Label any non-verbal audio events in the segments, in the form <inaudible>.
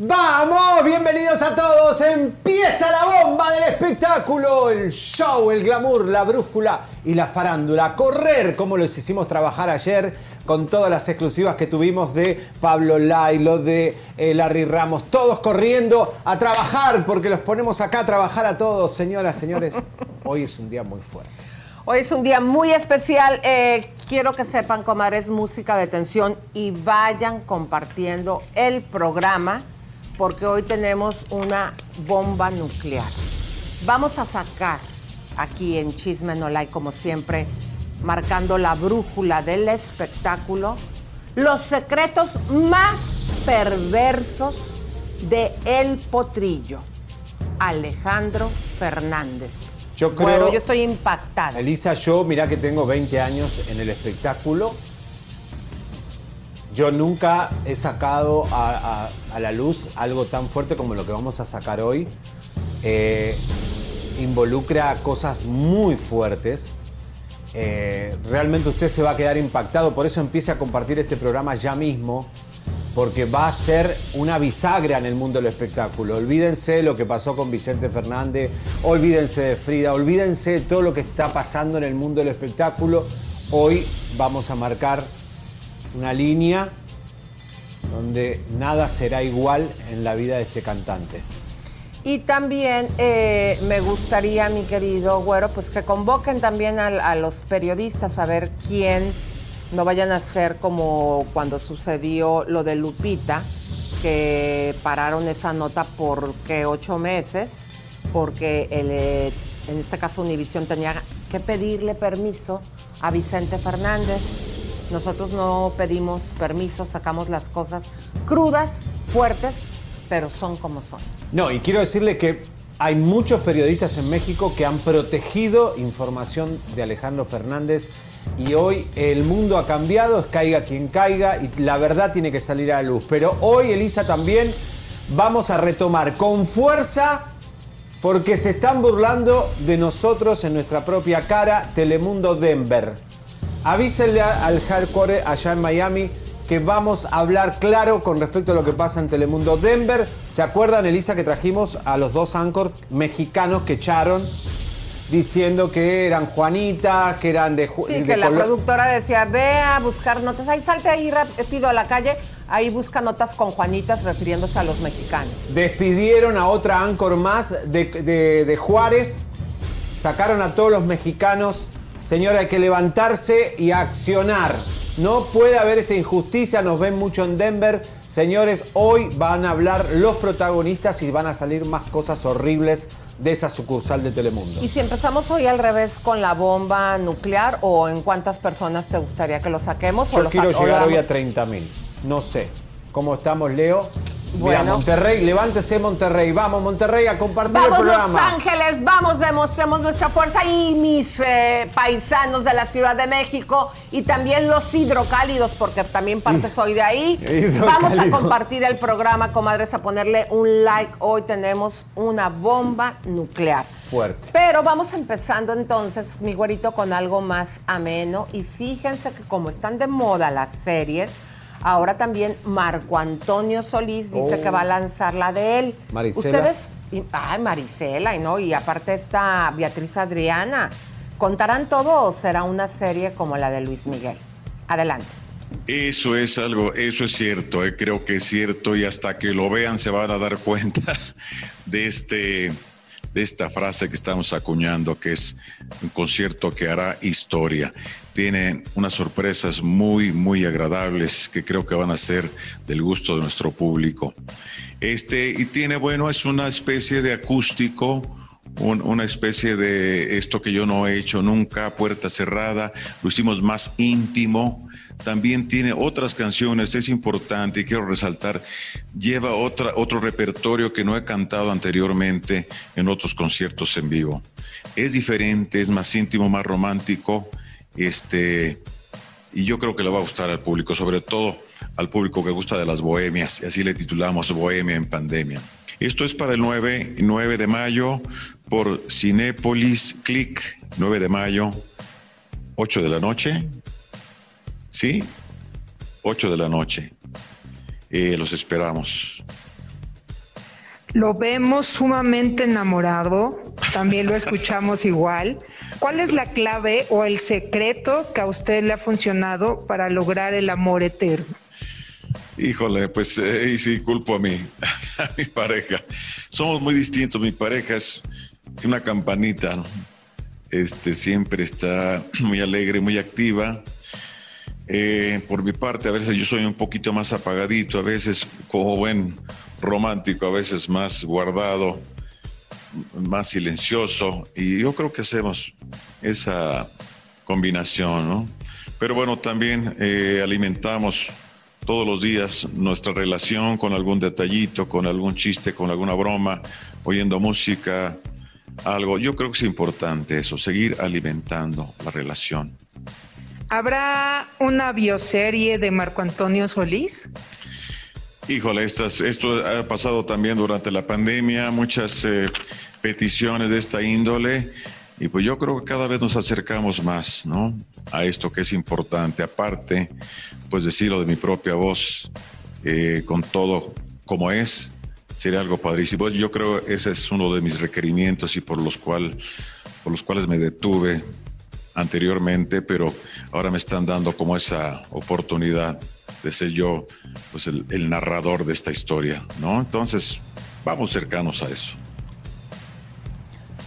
¡Vamos! Bienvenidos a todos. Empieza la bomba del espectáculo, el show, el glamour, la brújula y la farándula. Correr, como los hicimos trabajar ayer con todas las exclusivas que tuvimos de Pablo Lailo, de eh, Larry Ramos, todos corriendo a trabajar, porque los ponemos acá a trabajar a todos, señoras, señores. <laughs> Hoy es un día muy fuerte. Hoy es un día muy especial. Eh, quiero que sepan, comadres, música de tensión y vayan compartiendo el programa porque hoy tenemos una bomba nuclear. Vamos a sacar aquí en Chisme No Like, como siempre, marcando la brújula del espectáculo, los secretos más perversos de El Potrillo, Alejandro Fernández. Yo creo. Bueno, yo estoy impactada. Elisa, yo, mira que tengo 20 años en el espectáculo. Yo nunca he sacado a, la luz algo tan fuerte como lo que vamos a sacar hoy. Eh, involucra cosas muy fuertes. Eh, realmente usted se va a quedar impactado, por eso empiece a compartir este programa ya mismo, porque va a ser una bisagra en el mundo del espectáculo. Olvídense lo que pasó con Vicente Fernández, olvídense de Frida, olvídense de todo lo que está pasando en el mundo del espectáculo. Hoy vamos a marcar una línea donde nada será igual en la vida de este cantante. Y también eh, me gustaría, mi querido Güero, pues que convoquen también a, los periodistas a ver quién no vayan a ser como cuando sucedió lo de Lupita, que pararon esa nota por ¿qué? ocho meses, porque el, eh, en este caso Univisión tenía que pedirle permiso a Vicente Fernández. Nosotros no pedimos permiso, sacamos las cosas crudas, fuertes, pero son como son. No, y quiero decirle que hay muchos periodistas en México que han protegido información de Alejandro Fernández y hoy el mundo ha cambiado, es caiga quien caiga y la verdad tiene que salir a la luz. Pero hoy, Elisa, también vamos a retomar con fuerza porque se están burlando de nosotros en nuestra propia cara Telemundo Denver. Avísenle al hardcore allá en Miami que vamos a hablar claro con respecto a lo que pasa en Telemundo Denver. ¿Se acuerdan, Elisa, que trajimos a los dos anchors mexicanos que echaron diciendo que eran Juanita, que eran de, Sí, de que la productora decía, ve a buscar notas, ahí salte ahí rápido a la calle, ahí busca notas con Juanitas refiriéndose a los mexicanos. Despidieron a otra Anchor más de, de- de Juárez. Sacaron a todos los mexicanos. Señora, hay que levantarse y accionar. No puede haber esta injusticia. Nos ven mucho en Denver. Señores, hoy van a hablar los protagonistas y van a salir más cosas horribles de esa sucursal de Telemundo. Y si empezamos hoy al revés con la bomba nuclear, o en cuántas personas te gustaría que lo saquemos, Yo quiero lo llegar hoy a damos- 30 mil. No sé. ¿Cómo estamos, Leo? Mira, Bueno. Monterrey, levántese Monterrey. Vamos, Monterrey, a compartir el Vamos Los programa. Ángeles, vamos, demostremos nuestra fuerza y mis eh, paisanos de la Ciudad de México y también los hidrocálidos, porque también parte soy de ahí. Vamos a compartir el programa, comadres, a ponerle un like. Hoy tenemos una bomba nuclear. Fuerte. Pero vamos empezando entonces, mi güerito, con algo más ameno. Y fíjense que como están de moda las series, Ahora también Marco Antonio Solís dice que va a oh. lanzar la de él. Maricela. Ustedes, ay, Marisela, y no, y aparte está Beatriz Adriana. ¿Contarán todo o será una serie como la de Luis Miguel? Adelante. Eso es algo, eso es cierto, eh, creo que es cierto y hasta que lo vean se van a dar <laughs> cuenta de este de esta frase que estamos acuñando, que es un concierto que hará historia. Tiene unas sorpresas muy, muy agradables que creo que van a ser del gusto de nuestro público. Este, y tiene, bueno, es una especie de acústico, una especie de esto que yo no he hecho nunca, puerta cerrada, lo hicimos más íntimo, también tiene otras canciones, es importante y quiero resaltar, lleva otra, otro repertorio que no he cantado anteriormente en otros conciertos en vivo. Es diferente, es más íntimo, más romántico, este, y yo creo que le va a gustar al público, sobre todo al público que gusta de las bohemias, y así le titulamos Bohemia en Pandemia. Esto es para el 9, 9 de mayo por Cinépolis Click, 9 de mayo, 8 de la noche, ¿sí? 8 de la noche. Eh, los esperamos. Lo vemos sumamente enamorado, también lo escuchamos igual. ¿Cuál es la clave o el secreto que a usted le ha funcionado para lograr el amor eterno? Híjole, pues eh, sí, culpo a mi, <laughs> a mi pareja. Somos muy distintos. Mi pareja es una campanita, Este siempre está <clears throat> muy alegre, muy activa. Eh, por mi parte, a veces yo soy un poquito más apagadito, a veces como buen romántico, a veces más guardado, más silencioso, y yo creo que hacemos esa combinación, ¿no? Pero bueno, también eh, alimentamos todos los días nuestra relación con algún detallito, con algún chiste, con alguna broma, oyendo música, algo. Yo creo que es importante eso, seguir alimentando la relación. ¿Habrá una bioserie de Marco Antonio Solís? Híjole, estas, esto ha pasado también durante la pandemia, muchas eh, peticiones de esta índole, y pues yo creo que cada vez nos acercamos más, ¿no? A esto que es importante. Aparte, pues decirlo de mi propia voz, eh, con todo como es, sería algo padrísimo. Yo creo que ese es uno de mis requerimientos y por los, cual, por los cuales me detuve anteriormente, pero ahora me están dando como esa oportunidad de ser yo pues el, narrador de esta historia, ¿no? Entonces, vamos cercanos a eso.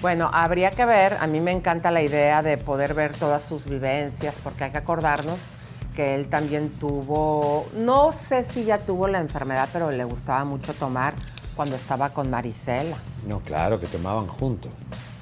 Bueno, habría que ver, a mí me encanta la idea de poder ver todas sus vivencias, porque hay que acordarnos que él también tuvo, no sé si ya tuvo la enfermedad, pero le gustaba mucho tomar cuando estaba con Marisela. No, claro, que tomaban juntos.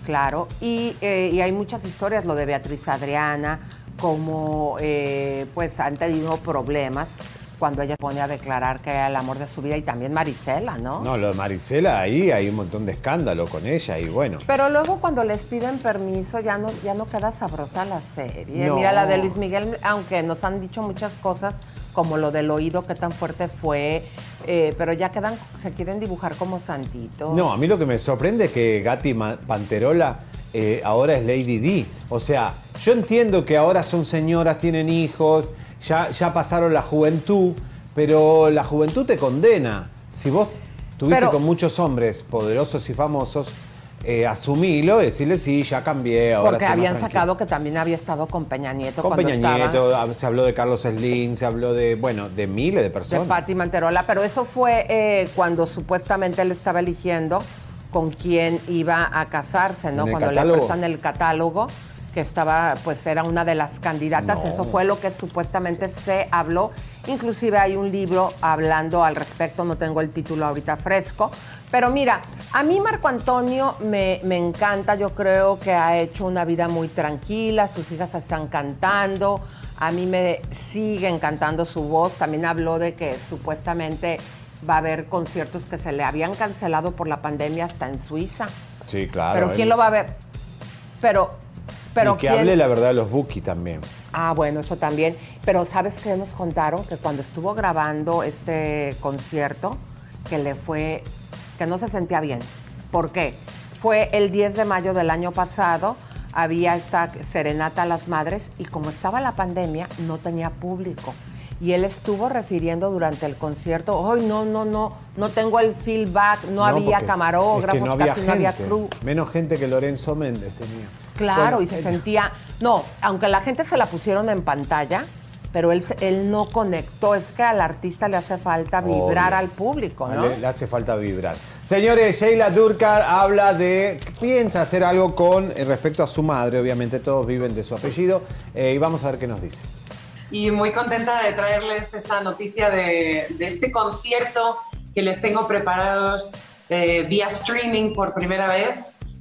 Claro, eh, y, hay muchas historias, lo de Beatriz Adriana, como eh, pues han tenido problemas cuando ella pone a declarar que era el amor de su vida y también Marisela, ¿no? No, lo de Marisela ahí hay un montón de escándalo con ella y bueno. Pero luego cuando les piden permiso ya no, ya no queda sabrosa la serie. Mira la de Luis Miguel, aunque nos han dicho muchas cosas, como lo del oído, qué tan fuerte fue, eh, pero ya quedan, se quieren dibujar como santitos. No, a mí lo que me sorprende es que Gatti Panterola eh, ahora es Lady D. O sea, yo entiendo que ahora son señoras, tienen hijos, ya, ya pasaron la juventud, pero la juventud te condena. Si vos tuviste con muchos hombres poderosos y famosos, eh, asumilo, decirle sí, ya cambié. Ahora Porque habían sacado que también había estado con Peña Nieto. Con Peña Nieto, ah, se habló de Carlos Slim, se habló de, bueno, de miles de personas. De Pati Manterola, pero eso fue eh, cuando supuestamente él estaba eligiendo con quién iba a casarse, ¿no? Cuando le presentan el catálogo que estaba, pues era una de las candidatas, eso fue lo que supuestamente se habló. Inclusive hay un libro hablando al respecto, no tengo el título ahorita fresco, pero mira, a mí Marco Antonio me, me, encanta, yo creo que ha hecho una vida muy tranquila, sus hijas están cantando, a mí me sigue encantando su voz, también habló de que supuestamente va a haber conciertos que se le habían cancelado por la pandemia hasta en Suiza. Sí, claro. Pero ¿quién lo va a ver? Pero, pero y que hable la verdad de los Buki también. Ah, bueno, eso también. Pero ¿sabes qué nos contaron? Que cuando estuvo grabando este concierto, que le fue que no se sentía bien. ¿Por qué? Fue el 10 de mayo del año pasado, había esta serenata a las madres y como estaba la pandemia, no tenía público. y él estuvo refiriendo durante el concierto, hoy no, no, no, no tengo el feedback, no, había camarógrafos, no había casi no había crew. Menos gente que Lorenzo Méndez tenía. Claro, y se sentía, no, aunque la gente se la pusieron en pantalla, pero él, él no conectó. Es que al artista le hace falta vibrar al público, ¿no? Le, hace falta vibrar. Señores, Sheila Durkar habla de piensa hacer algo con eh, respecto a su madre. Obviamente todos viven de su apellido. Eh, y vamos a ver qué nos dice. Y muy contenta de traerles esta noticia de, este concierto que les tengo preparados eh, vía streaming por primera vez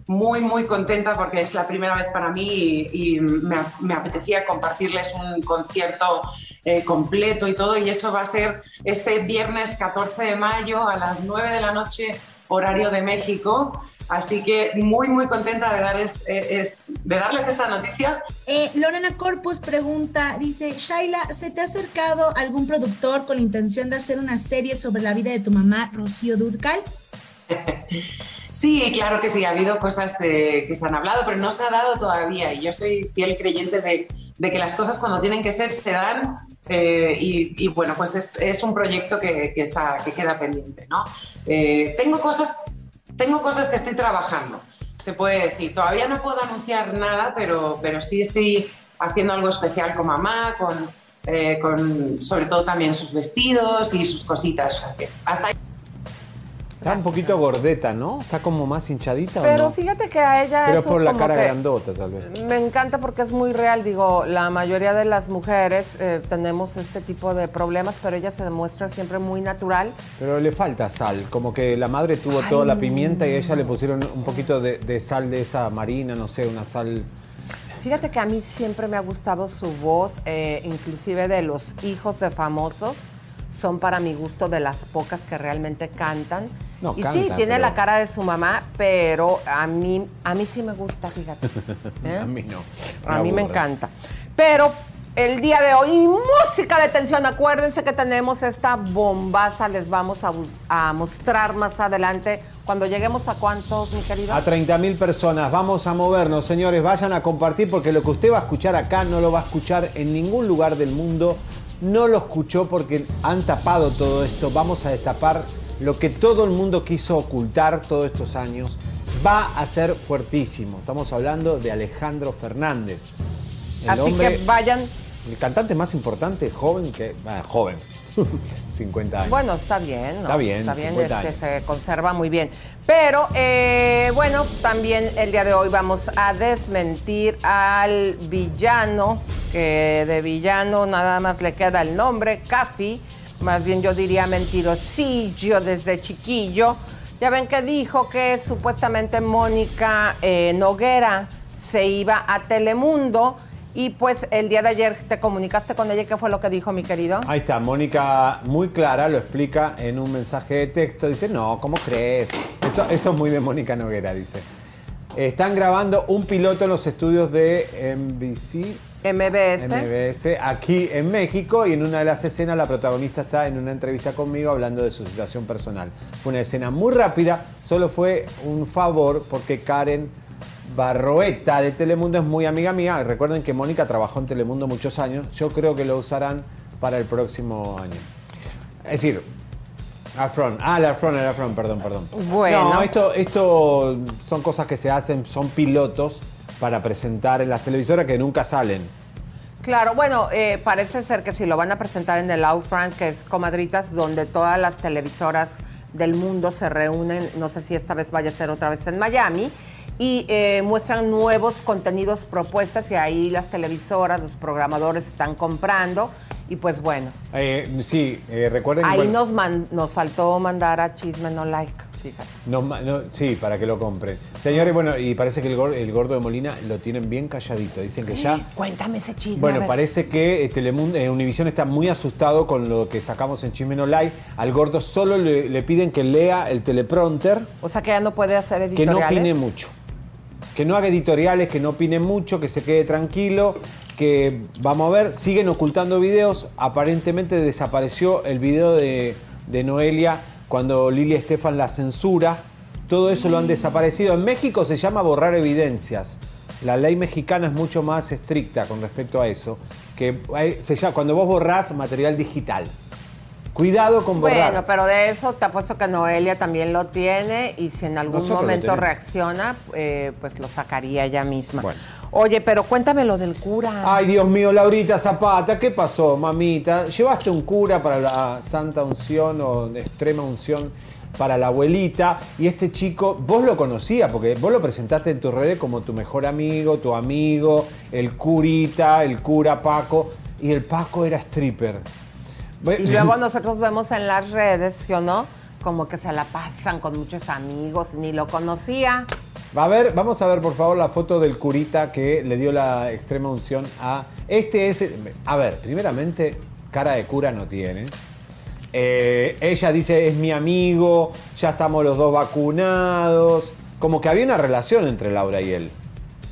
muy, muy contenta porque es la primera vez para mí y, me, apetecía compartirles un concierto eh, completo y todo. Y eso va a ser este viernes 14 de mayo a las 9 de la noche, horario de México. Así que muy, muy contenta de darles, eh, de darles esta noticia. Eh, Lorena Corpus pregunta, dice, Shaila, ¿se te ha acercado algún productor con la intención de hacer una serie sobre la vida de tu mamá, Rocío Durcal? <laughs> Sí, claro que sí, ha habido cosas eh, que se han hablado, pero no se ha dado todavía. Y yo soy fiel creyente de, que las cosas cuando tienen que ser se dan. Eh, y, bueno, pues es, un proyecto que, está, que queda pendiente. ¿no? Eh, tengo, cosas, tengo cosas que estoy trabajando, se puede decir. Todavía no puedo anunciar nada, pero, pero sí estoy haciendo algo especial con mamá, con, con sobre todo también sus vestidos y sus cositas. hasta ahí. Está un poquito gordeta, ¿no? Está como más hinchadita. Pero ¿o no? fíjate que a ella. Pero por la cara grandota, tal vez. Me encanta porque es muy real. Digo, la mayoría de las mujeres eh, tenemos este tipo de problemas, pero ella se demuestra siempre muy natural. Pero le falta sal. Como que la madre tuvo toda la pimienta y a ella le pusieron un poquito de, sal de esa marina, no sé, una sal. Fíjate que a mí siempre me ha gustado su voz, eh, inclusive de los hijos de famosos son para mi gusto de las pocas que realmente cantan. y sí, tiene la cara de su mamá, pero a mí, a mí sí me gusta, fíjate. <laughs> ¿Eh? a mí no. a mí me encanta. Pero el día de hoy, música de tensión. Acuérdense que tenemos esta bombaza, les vamos a, a mostrar más adelante. Cuando lleguemos a cuántos, mi querido? A 30 mil personas. Vamos a movernos, señores. Vayan a compartir porque lo que usted va a escuchar acá no lo va a escuchar en ningún lugar del mundo no lo escuchó porque han tapado todo esto. Vamos a destapar lo que todo el mundo quiso ocultar todos estos años. Va a ser fuertísimo. Estamos hablando de Alejandro Fernández. Así que vayan. El cantante más importante, joven que. joven. <laughs> 50 años. Bueno, está bien, ¿no? Está bien, está bien, es que se conserva muy bien. Pero, eh, bueno, también el día de hoy vamos a desmentir al villano, que de villano nada más le queda el nombre, Cafi, más bien yo diría mentirosillo desde chiquillo. Ya ven que dijo que supuestamente Mónica eh, Noguera se iba a Telemundo y pues el día de ayer te comunicaste con ella, ¿qué fue lo que dijo mi querido? Ahí está, Mónica muy clara lo explica en un mensaje de texto. Dice, no, ¿cómo crees? Eso, eso es muy de Mónica Noguera, dice. Están grabando un piloto en los estudios de NBC. MBS. MBS, aquí en México, y en una de las escenas la protagonista está en una entrevista conmigo hablando de su situación personal. Fue una escena muy rápida, solo fue un favor porque Karen Barroeta de Telemundo es muy amiga mía. Recuerden que Mónica trabajó en Telemundo muchos años. Yo creo que lo usarán para el próximo año. Es decir, Afron. Ah, el Afron, el Afron, perdón, perdón. Bueno. No, esto, esto son cosas que se hacen, son pilotos para presentar en las televisoras que nunca salen. Claro, bueno, eh, parece ser que si lo van a presentar en el Outfront, que es Comadritas, donde todas las televisoras del mundo se reúnen, no sé si esta vez vaya a ser otra vez en Miami, y eh, muestran nuevos contenidos, propuestas y ahí las televisoras, los programadores están comprando y pues bueno. Eh, sí, eh, recuerden Ahí nos, nos faltó mandar a Chisme No Like, fíjate. No, sí, para que lo compren. Señores, bueno, y parece que el, gordo, de Molina lo tienen bien calladito. Dicen que ya... Cuéntame ese chisme. Bueno, parece que Telemundo, Univision está muy asustado con lo que sacamos en Chisme No Like. Al gordo solo le, le piden que lea el teleprompter. O sea que ya no puede hacer editoriales. Que no opine mucho que no haga editoriales, que no opine mucho, que se quede tranquilo, que vamos a ver, siguen ocultando videos. Aparentemente desapareció el video de, Noelia cuando Lilia Estefan la censura. Todo eso lo han desaparecido. En México se llama borrar evidencias. La ley mexicana es mucho más estricta con respecto a eso que se llama, cuando vos borrás material digital. Cuidado con borrar. Bueno, pero de eso te apuesto que Noelia también lo tiene y si en algún Nosotros momento reacciona, eh, pues lo sacaría ella misma. Bueno. Oye, pero cuéntame lo del cura. Ay, Dios mío, Laurita Zapata, ¿qué pasó, mamita? ¿Llevaste un cura para la santa unción o de extrema unción para la abuelita? Y este chico, vos lo conocías, porque vos lo presentaste en tus redes como tu mejor amigo, tu amigo, el curita, el cura Paco, y el Paco era stripper. Y luego <laughs> nosotros vemos en las redes, ¿sí o no? Como que se la pasan con muchos amigos, ni lo conocía. Va a ver, vamos a ver por favor la foto del curita que le dio la extrema unción a. Este es. A ver, primeramente, cara de cura no tiene. Eh, ella dice, es mi amigo, ya estamos los dos vacunados. Como que había una relación entre Laura y él.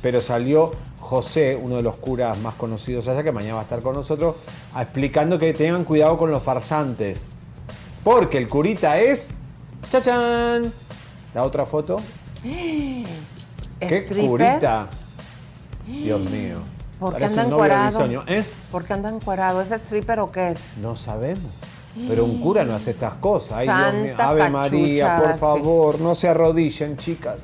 Pero salió José, uno de los curas más conocidos allá, que mañana va a estar con nosotros, explicando que tengan cuidado con los farsantes. Porque el curita es. ¡Chachán! La otra foto. ¿Qué ¿Stripper? curita? Dios mío. ¿Por qué Parece anda un novio encuerado? risueño. ¿Eh? ¿Por qué anda encuerado? ¿Es stripper o qué es? No sabemos. Pero un cura no hace estas cosas. Ay, Dios mío. Santa Ave María, por favor, no se arrodillen, chicas.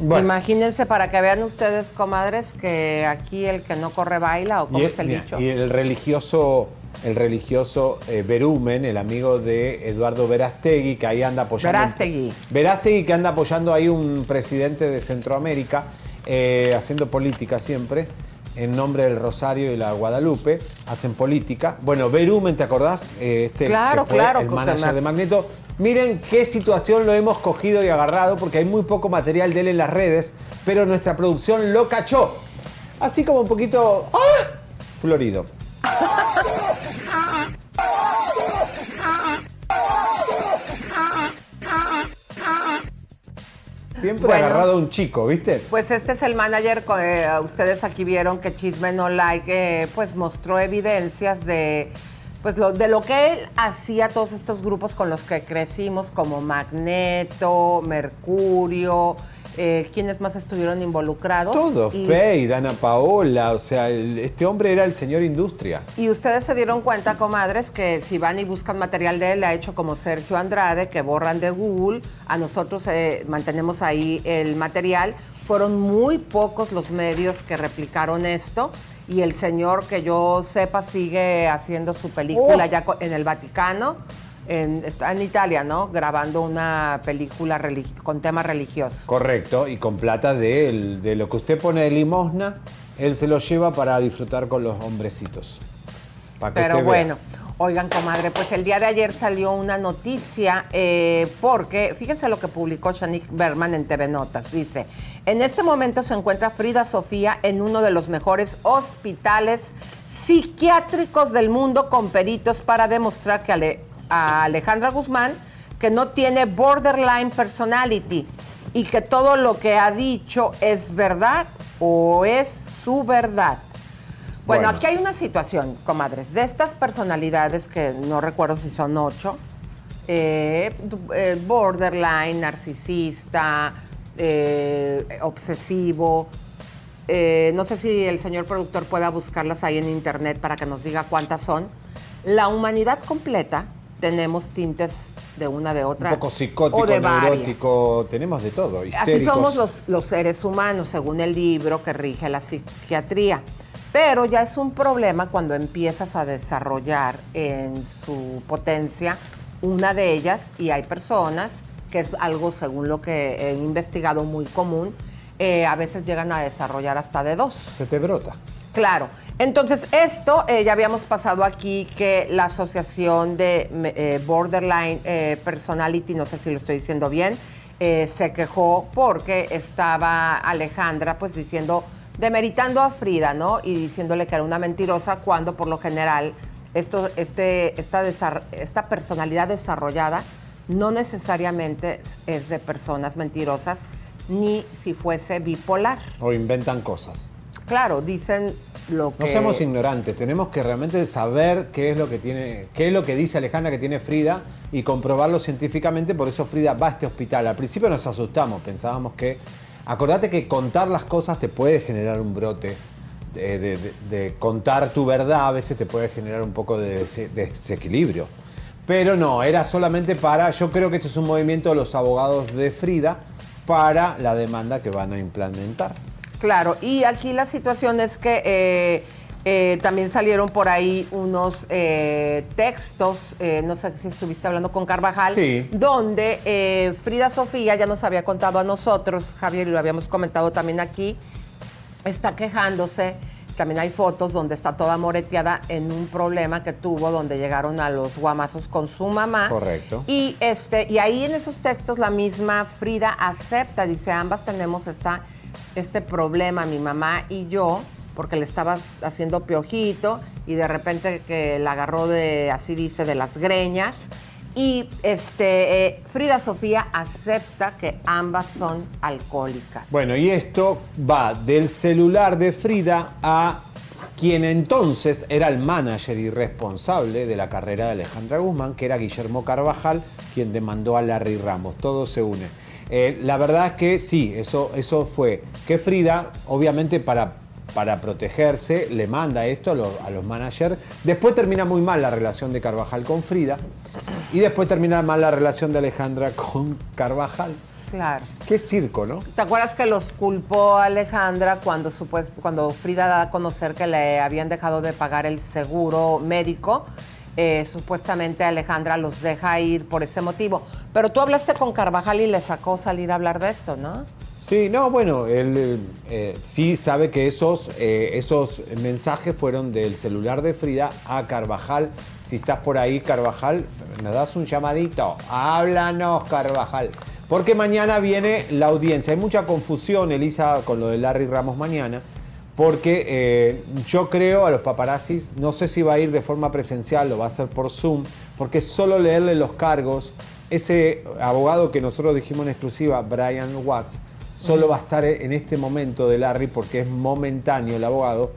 Bueno, Imagínense para que vean ustedes, comadres, que aquí el que no corre baila, o y como el, es el dicho. y el religioso, el religioso eh, Berumen, el amigo de Eduardo Verástegui, que ahí anda apoyando. Verástegui. Verástegui, que anda apoyando ahí un presidente de Centroamérica, eh, haciendo política siempre, en nombre del Rosario y la Guadalupe, hacen política. Bueno, Berumen, ¿te acordás? Eh, este Claro, que fue claro, el manager de Magneto. Miren qué situación lo hemos cogido y agarrado, porque hay muy poco material de él en las redes, pero nuestra producción lo cachó. Así como un poquito ¡ah! florido. <laughs> Siempre Bueno. agarrado a un chico, ¿viste? Pues este es el manager, eh, ustedes aquí vieron que Chisme No Like eh, pues mostró evidencias de pues lo, de lo que él hacía todos estos grupos con los que crecimos como Magneto, Mercurio, eh, quienes más estuvieron involucrados. Todo, Y- Faye, Dana Paola, o sea, el- este hombre era el señor industria. Y ustedes se dieron cuenta, comadres, que si van y buscan material de él, ha hecho como Sergio Andrade, que borran de Google. A nosotros eh, mantenemos ahí el material. Fueron muy pocos los medios que replicaron esto. Y el señor, que yo sepa, sigue haciendo su película Oh. ya en el Vaticano. En, está en Italia, ¿no? Grabando una película con tema religioso. Correcto, y con plata de, él, de lo que usted pone de limosna, él se lo lleva para disfrutar con los hombrecitos. Que Pero vea. bueno, oigan, comadre, pues el día de ayer salió una noticia eh, porque, fíjense lo que publicó Shanique Berman en TV Notas. Dice, en este momento se encuentra Frida Sofía en uno de los mejores hospitales psiquiátricos del mundo con peritos para demostrar que Ale- a Alejandra Guzmán que no tiene borderline personality y que todo lo que ha dicho es verdad o es su verdad. Bueno, Bueno. aquí hay una situación, comadres, de estas personalidades que no recuerdo si son ocho, eh, eh, borderline, narcisista, eh, obsesivo. no sé si el señor productor pueda buscarlas ahí en internet para que nos diga cuántas son. La humanidad completa tenemos tintes de una de otra. Un poco psicótico, o de varias. neurótico, tenemos de todo. Así somos los, los seres humanos, según el libro que rige la psiquiatría. Pero ya es un problema cuando empiezas a desarrollar en su potencia una de ellas y hay personas, que es algo según lo que he investigado muy común, eh, a veces llegan a desarrollar hasta de dos. Se te brota. Claro. Entonces, esto eh, ya habíamos pasado aquí que la Asociación de eh, Borderline eh, Personality, no sé si lo estoy diciendo bien, se quejó porque estaba Alejandra pues diciendo, demeritando a Frida, ¿no? Y diciéndole que era una mentirosa cuando por lo general esto, este, esta, esta personalidad desarrollada no necesariamente es de personas mentirosas, ni si fuese bipolar. O inventan cosas. Claro, dicen lo que... No seamos ignorantes, tenemos que realmente saber qué es lo que tiene, qué es lo que dice Alejandra que tiene Frida y comprobarlo científicamente, por eso Frida va a este hospital. Al principio nos asustamos, pensábamos que. Acordate que contar las cosas te puede generar un brote de, contar tu verdad a veces te puede generar un poco de, desequilibrio. Pero no, era solamente para, yo creo que este es un movimiento de los abogados de Frida para la demanda que van a implementar. Claro, y aquí la situación es que eh, eh, también salieron por ahí unos eh, textos, no sé si estuviste hablando con Carvajal, donde Frida Sofía ya nos había contado a nosotros, Javier, y lo habíamos comentado también aquí, está quejándose. También hay fotos donde está toda moreteada en un problema que tuvo donde llegaron a los guamazos con su mamá. Correcto. Y este y ahí en esos textos la misma Frida acepta, dice, ambas tenemos esta, este problema, mi mamá y yo, porque le estaba haciendo piojito y de repente que la agarró de, así dice, de las greñas y este, eh, Frida Sofía acepta que ambas son alcohólicas. Bueno, y esto va del celular de Frida a quien entonces era el manager y responsable de la carrera de Alejandra Guzmán, que era Guillermo Carvajal, quien demandó a Larry Ramos. Todo se une. Eh, la verdad es que sí, eso, eso fue que Frida, obviamente para para protegerse, le manda esto a los, managers. Después termina muy mal la relación de Carvajal con Frida. Y después termina mal la relación de Alejandra con Carvajal. Claro. Qué circo, ¿no? ¿Te acuerdas que los culpó a Alejandra cuando, cuando Frida da a conocer que le habían dejado de pagar el seguro médico? Eh, supuestamente Alejandra los deja ir por ese motivo. Pero tú hablaste con Carvajal y le sacó salir a hablar de esto, ¿no? Sí, no, bueno, él eh, sí sabe que esos, eh, esos mensajes fueron del celular de Frida a Carvajal. Si estás por ahí, Carvajal, nos das un llamadito. Háblanos, Carvajal. Porque mañana viene la audiencia. Hay mucha confusión, Elisa, con lo de Larry Ramos mañana. Porque eh, yo creo a los paparazzis, no sé si va a ir de forma presencial o va a ser por Zoom, porque solo leerle los cargos, ese abogado que nosotros dijimos en exclusiva, Brian Watts, solo va a estar en este momento de Larry porque es momentáneo el abogado.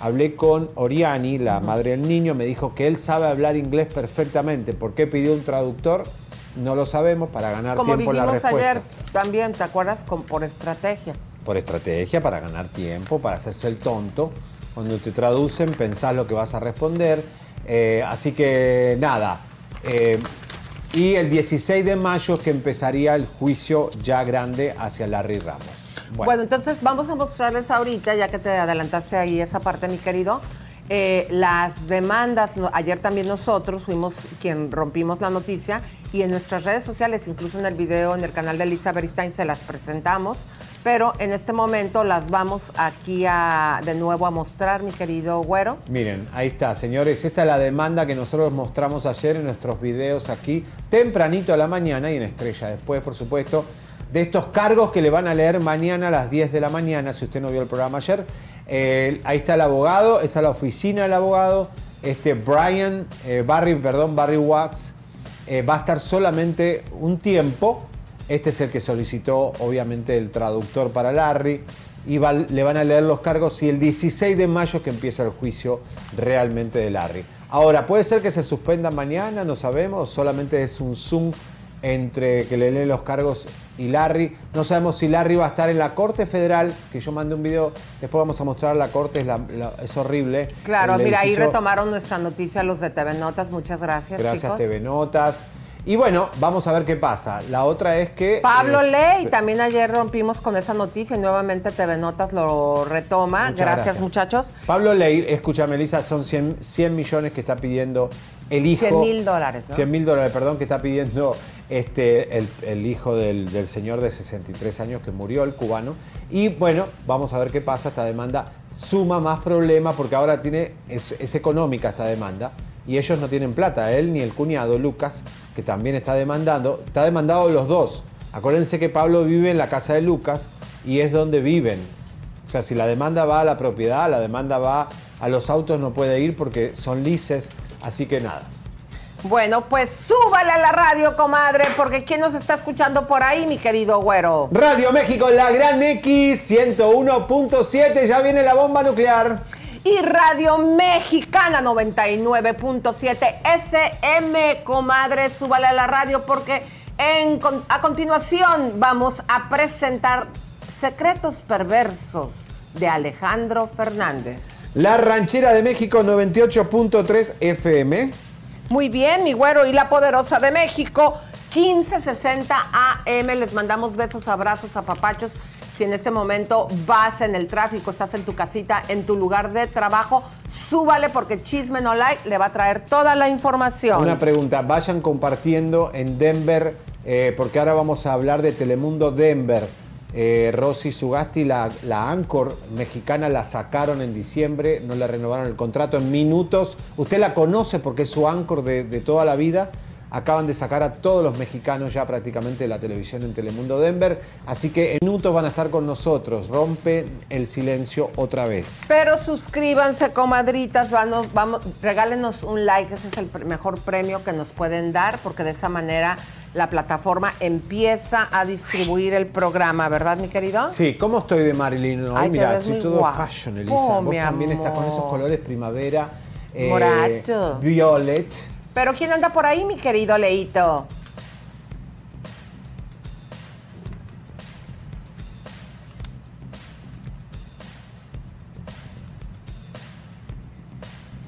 Hablé con Oriani, la madre del niño, me dijo que él sabe hablar inglés perfectamente. ¿Por qué pidió un traductor? No lo sabemos para ganar tiempo en la respuesta. ayer también, ¿te acuerdas? Con, por estrategia. Por estrategia, para ganar tiempo, para hacerse el tonto. Cuando te traducen, pensás lo que vas a responder. Eh, así que nada. Eh, y el 16 de mayo es que empezaría el juicio ya grande hacia Larry Ramos. Bueno. entonces vamos a mostrarles ahorita, ya que te adelantaste ahí esa parte, mi querido, eh, las demandas. Ayer también nosotros fuimos quien rompimos la noticia y en nuestras redes sociales, incluso en el video, en el canal de Elisa Beristain, se las presentamos pero en este momento las vamos aquí a, de nuevo a mostrar, mi querido Güero. Miren, ahí está, señores. Esta es la demanda que nosotros mostramos ayer en nuestros videos aquí, tempranito a la mañana y en Estrella. Después, por supuesto, de estos cargos que le van a leer mañana a las 10 de la mañana, si usted no vio el programa ayer. Ahí está el abogado, esa es la oficina del abogado. Este Brian, eh, Barry, perdón, Barry Wax, eh, va a estar solamente un tiempo este es el que solicitó, obviamente, el traductor para Larry. Y le van a leer los cargos y el 16 de mayo es que empieza el juicio realmente de Larry. Ahora, puede ser que se suspenda mañana, no sabemos, solamente es un Zoom entre que le leen los cargos y Larry. No sabemos si Larry va a estar en la Corte Federal, que yo mandé un video, después vamos a mostrar la Corte, es, horrible. Claro, mira, ahí retomaron nuestra noticia los de TV Notas, muchas gracias. Gracias TV Notas. Y bueno, vamos a ver qué pasa. La otra es que... Pablo Ley, también ayer rompimos con esa noticia y nuevamente TV Notas lo retoma. Gracias, muchachos. Pablo Ley, escúchame, Elisa, son 100, 100 millones que está pidiendo el hijo... 100 mil dólares, ¿no? 100 mil dólares, perdón, que está pidiendo este, el, hijo del, señor de 63 años que murió, el cubano. Y bueno, vamos a ver qué pasa. Esta demanda suma más problemas porque ahora tiene, es, es económica esta demanda y ellos no tienen plata, él ni el cuñado Lucas, que también está demandando, está demandado los dos. Acuérdense que Pablo vive en la casa de Lucas y es donde viven. O sea, si la demanda va a la propiedad, la demanda va a los autos, no puede ir porque son lices, así que nada. Bueno, pues súbale a la radio, comadre, porque ¿quién nos está escuchando por ahí, mi querido güero? Radio México, la Gran X 101.7, ya viene la bomba nuclear y Radio Mexicana 99.7 SM, comadre, súbale a la radio porque a continuación vamos a presentar secretos perversos de Alejandro Fernández. La ranchera de México 98.3 FM. Muy bien, mi güero. Y la poderosa de México 1560 AM. Les mandamos besos, abrazos, apapachos. Si en este momento vas en el tráfico, estás en tu casita, en tu lugar de trabajo, súbale porque Chisme No Like le va a traer toda la información. Una pregunta, vayan compartiendo en Denver, eh, porque ahora vamos a hablar de Telemundo Denver. Eh, Rosy Sugasti, la, la Anchor mexicana, la sacaron en diciembre, no le renovaron el contrato en minutos. Usted la conoce porque es su Anchor de, de toda la vida. Acaban de sacar a todos los mexicanos ya prácticamente de la televisión en Telemundo Denver. Así que en minutos van a estar con nosotros. Rompen el silencio otra vez. Pero suscríbanse, comadritas, vamos, vamos, regálenos un like, ese es el mejor premio que nos pueden dar, porque de esa manera la plataforma empieza a distribuir el programa, ¿verdad, mi querido? Sí, ¿cómo estoy de Marilyn hoy? Ay, Mira, estoy todo guapo, fashion, Elisa. Vos mi también estás con esos amor. colores primavera. eh. Violet. Pero ¿quién anda por ahí, mi querido Leito?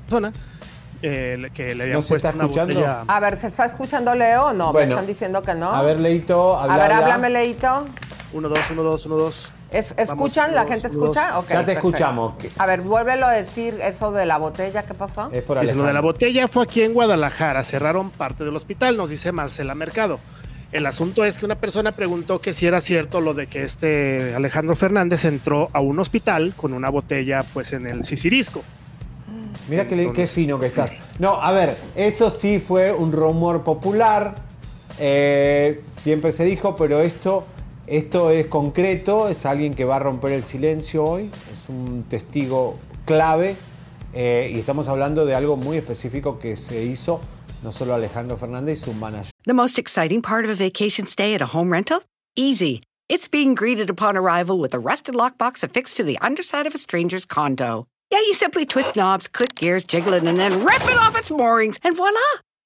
persona eh, que le habían ¿No se puesto está una escuchando? botella. A ver, ¿se está escuchando Leo o no? Me Bueno. están diciendo que no. A ver, Leito, A ver, habla. háblame, Leito. Uno, dos, uno, dos, uno, dos. Es- ¿Escuchan? ¿La gente escucha? Ya te perfecto. escuchamos. A ver, vuélvelo a decir eso de la botella, ¿qué pasó? Es por Dice, lo de la botella fue aquí en Guadalajara, cerraron parte del hospital, nos dice Marcela Mercado. El asunto es que una persona preguntó que si era cierto lo de que este Alejandro Fernández entró a un hospital con una botella pues en el Sicirisco. Mira qué, qué fino que estás. No, a ver, eso sí fue un rumor popular. eh, siempre se dijo, pero esto, esto es concreto. Es alguien que va a romper el silencio hoy. Es un testigo clave. eh, y estamos hablando de algo muy específico que se hizo no solo Alejandro Fernández su manager. The most exciting part of a vacation stay at a home rental? Easy. It's being greeted upon arrival with a rusted lockbox affixed to the underside of a stranger's condo. Yeah, you simply twist knobs, click gears, jiggle it, and then rip it off its moorings, and voila!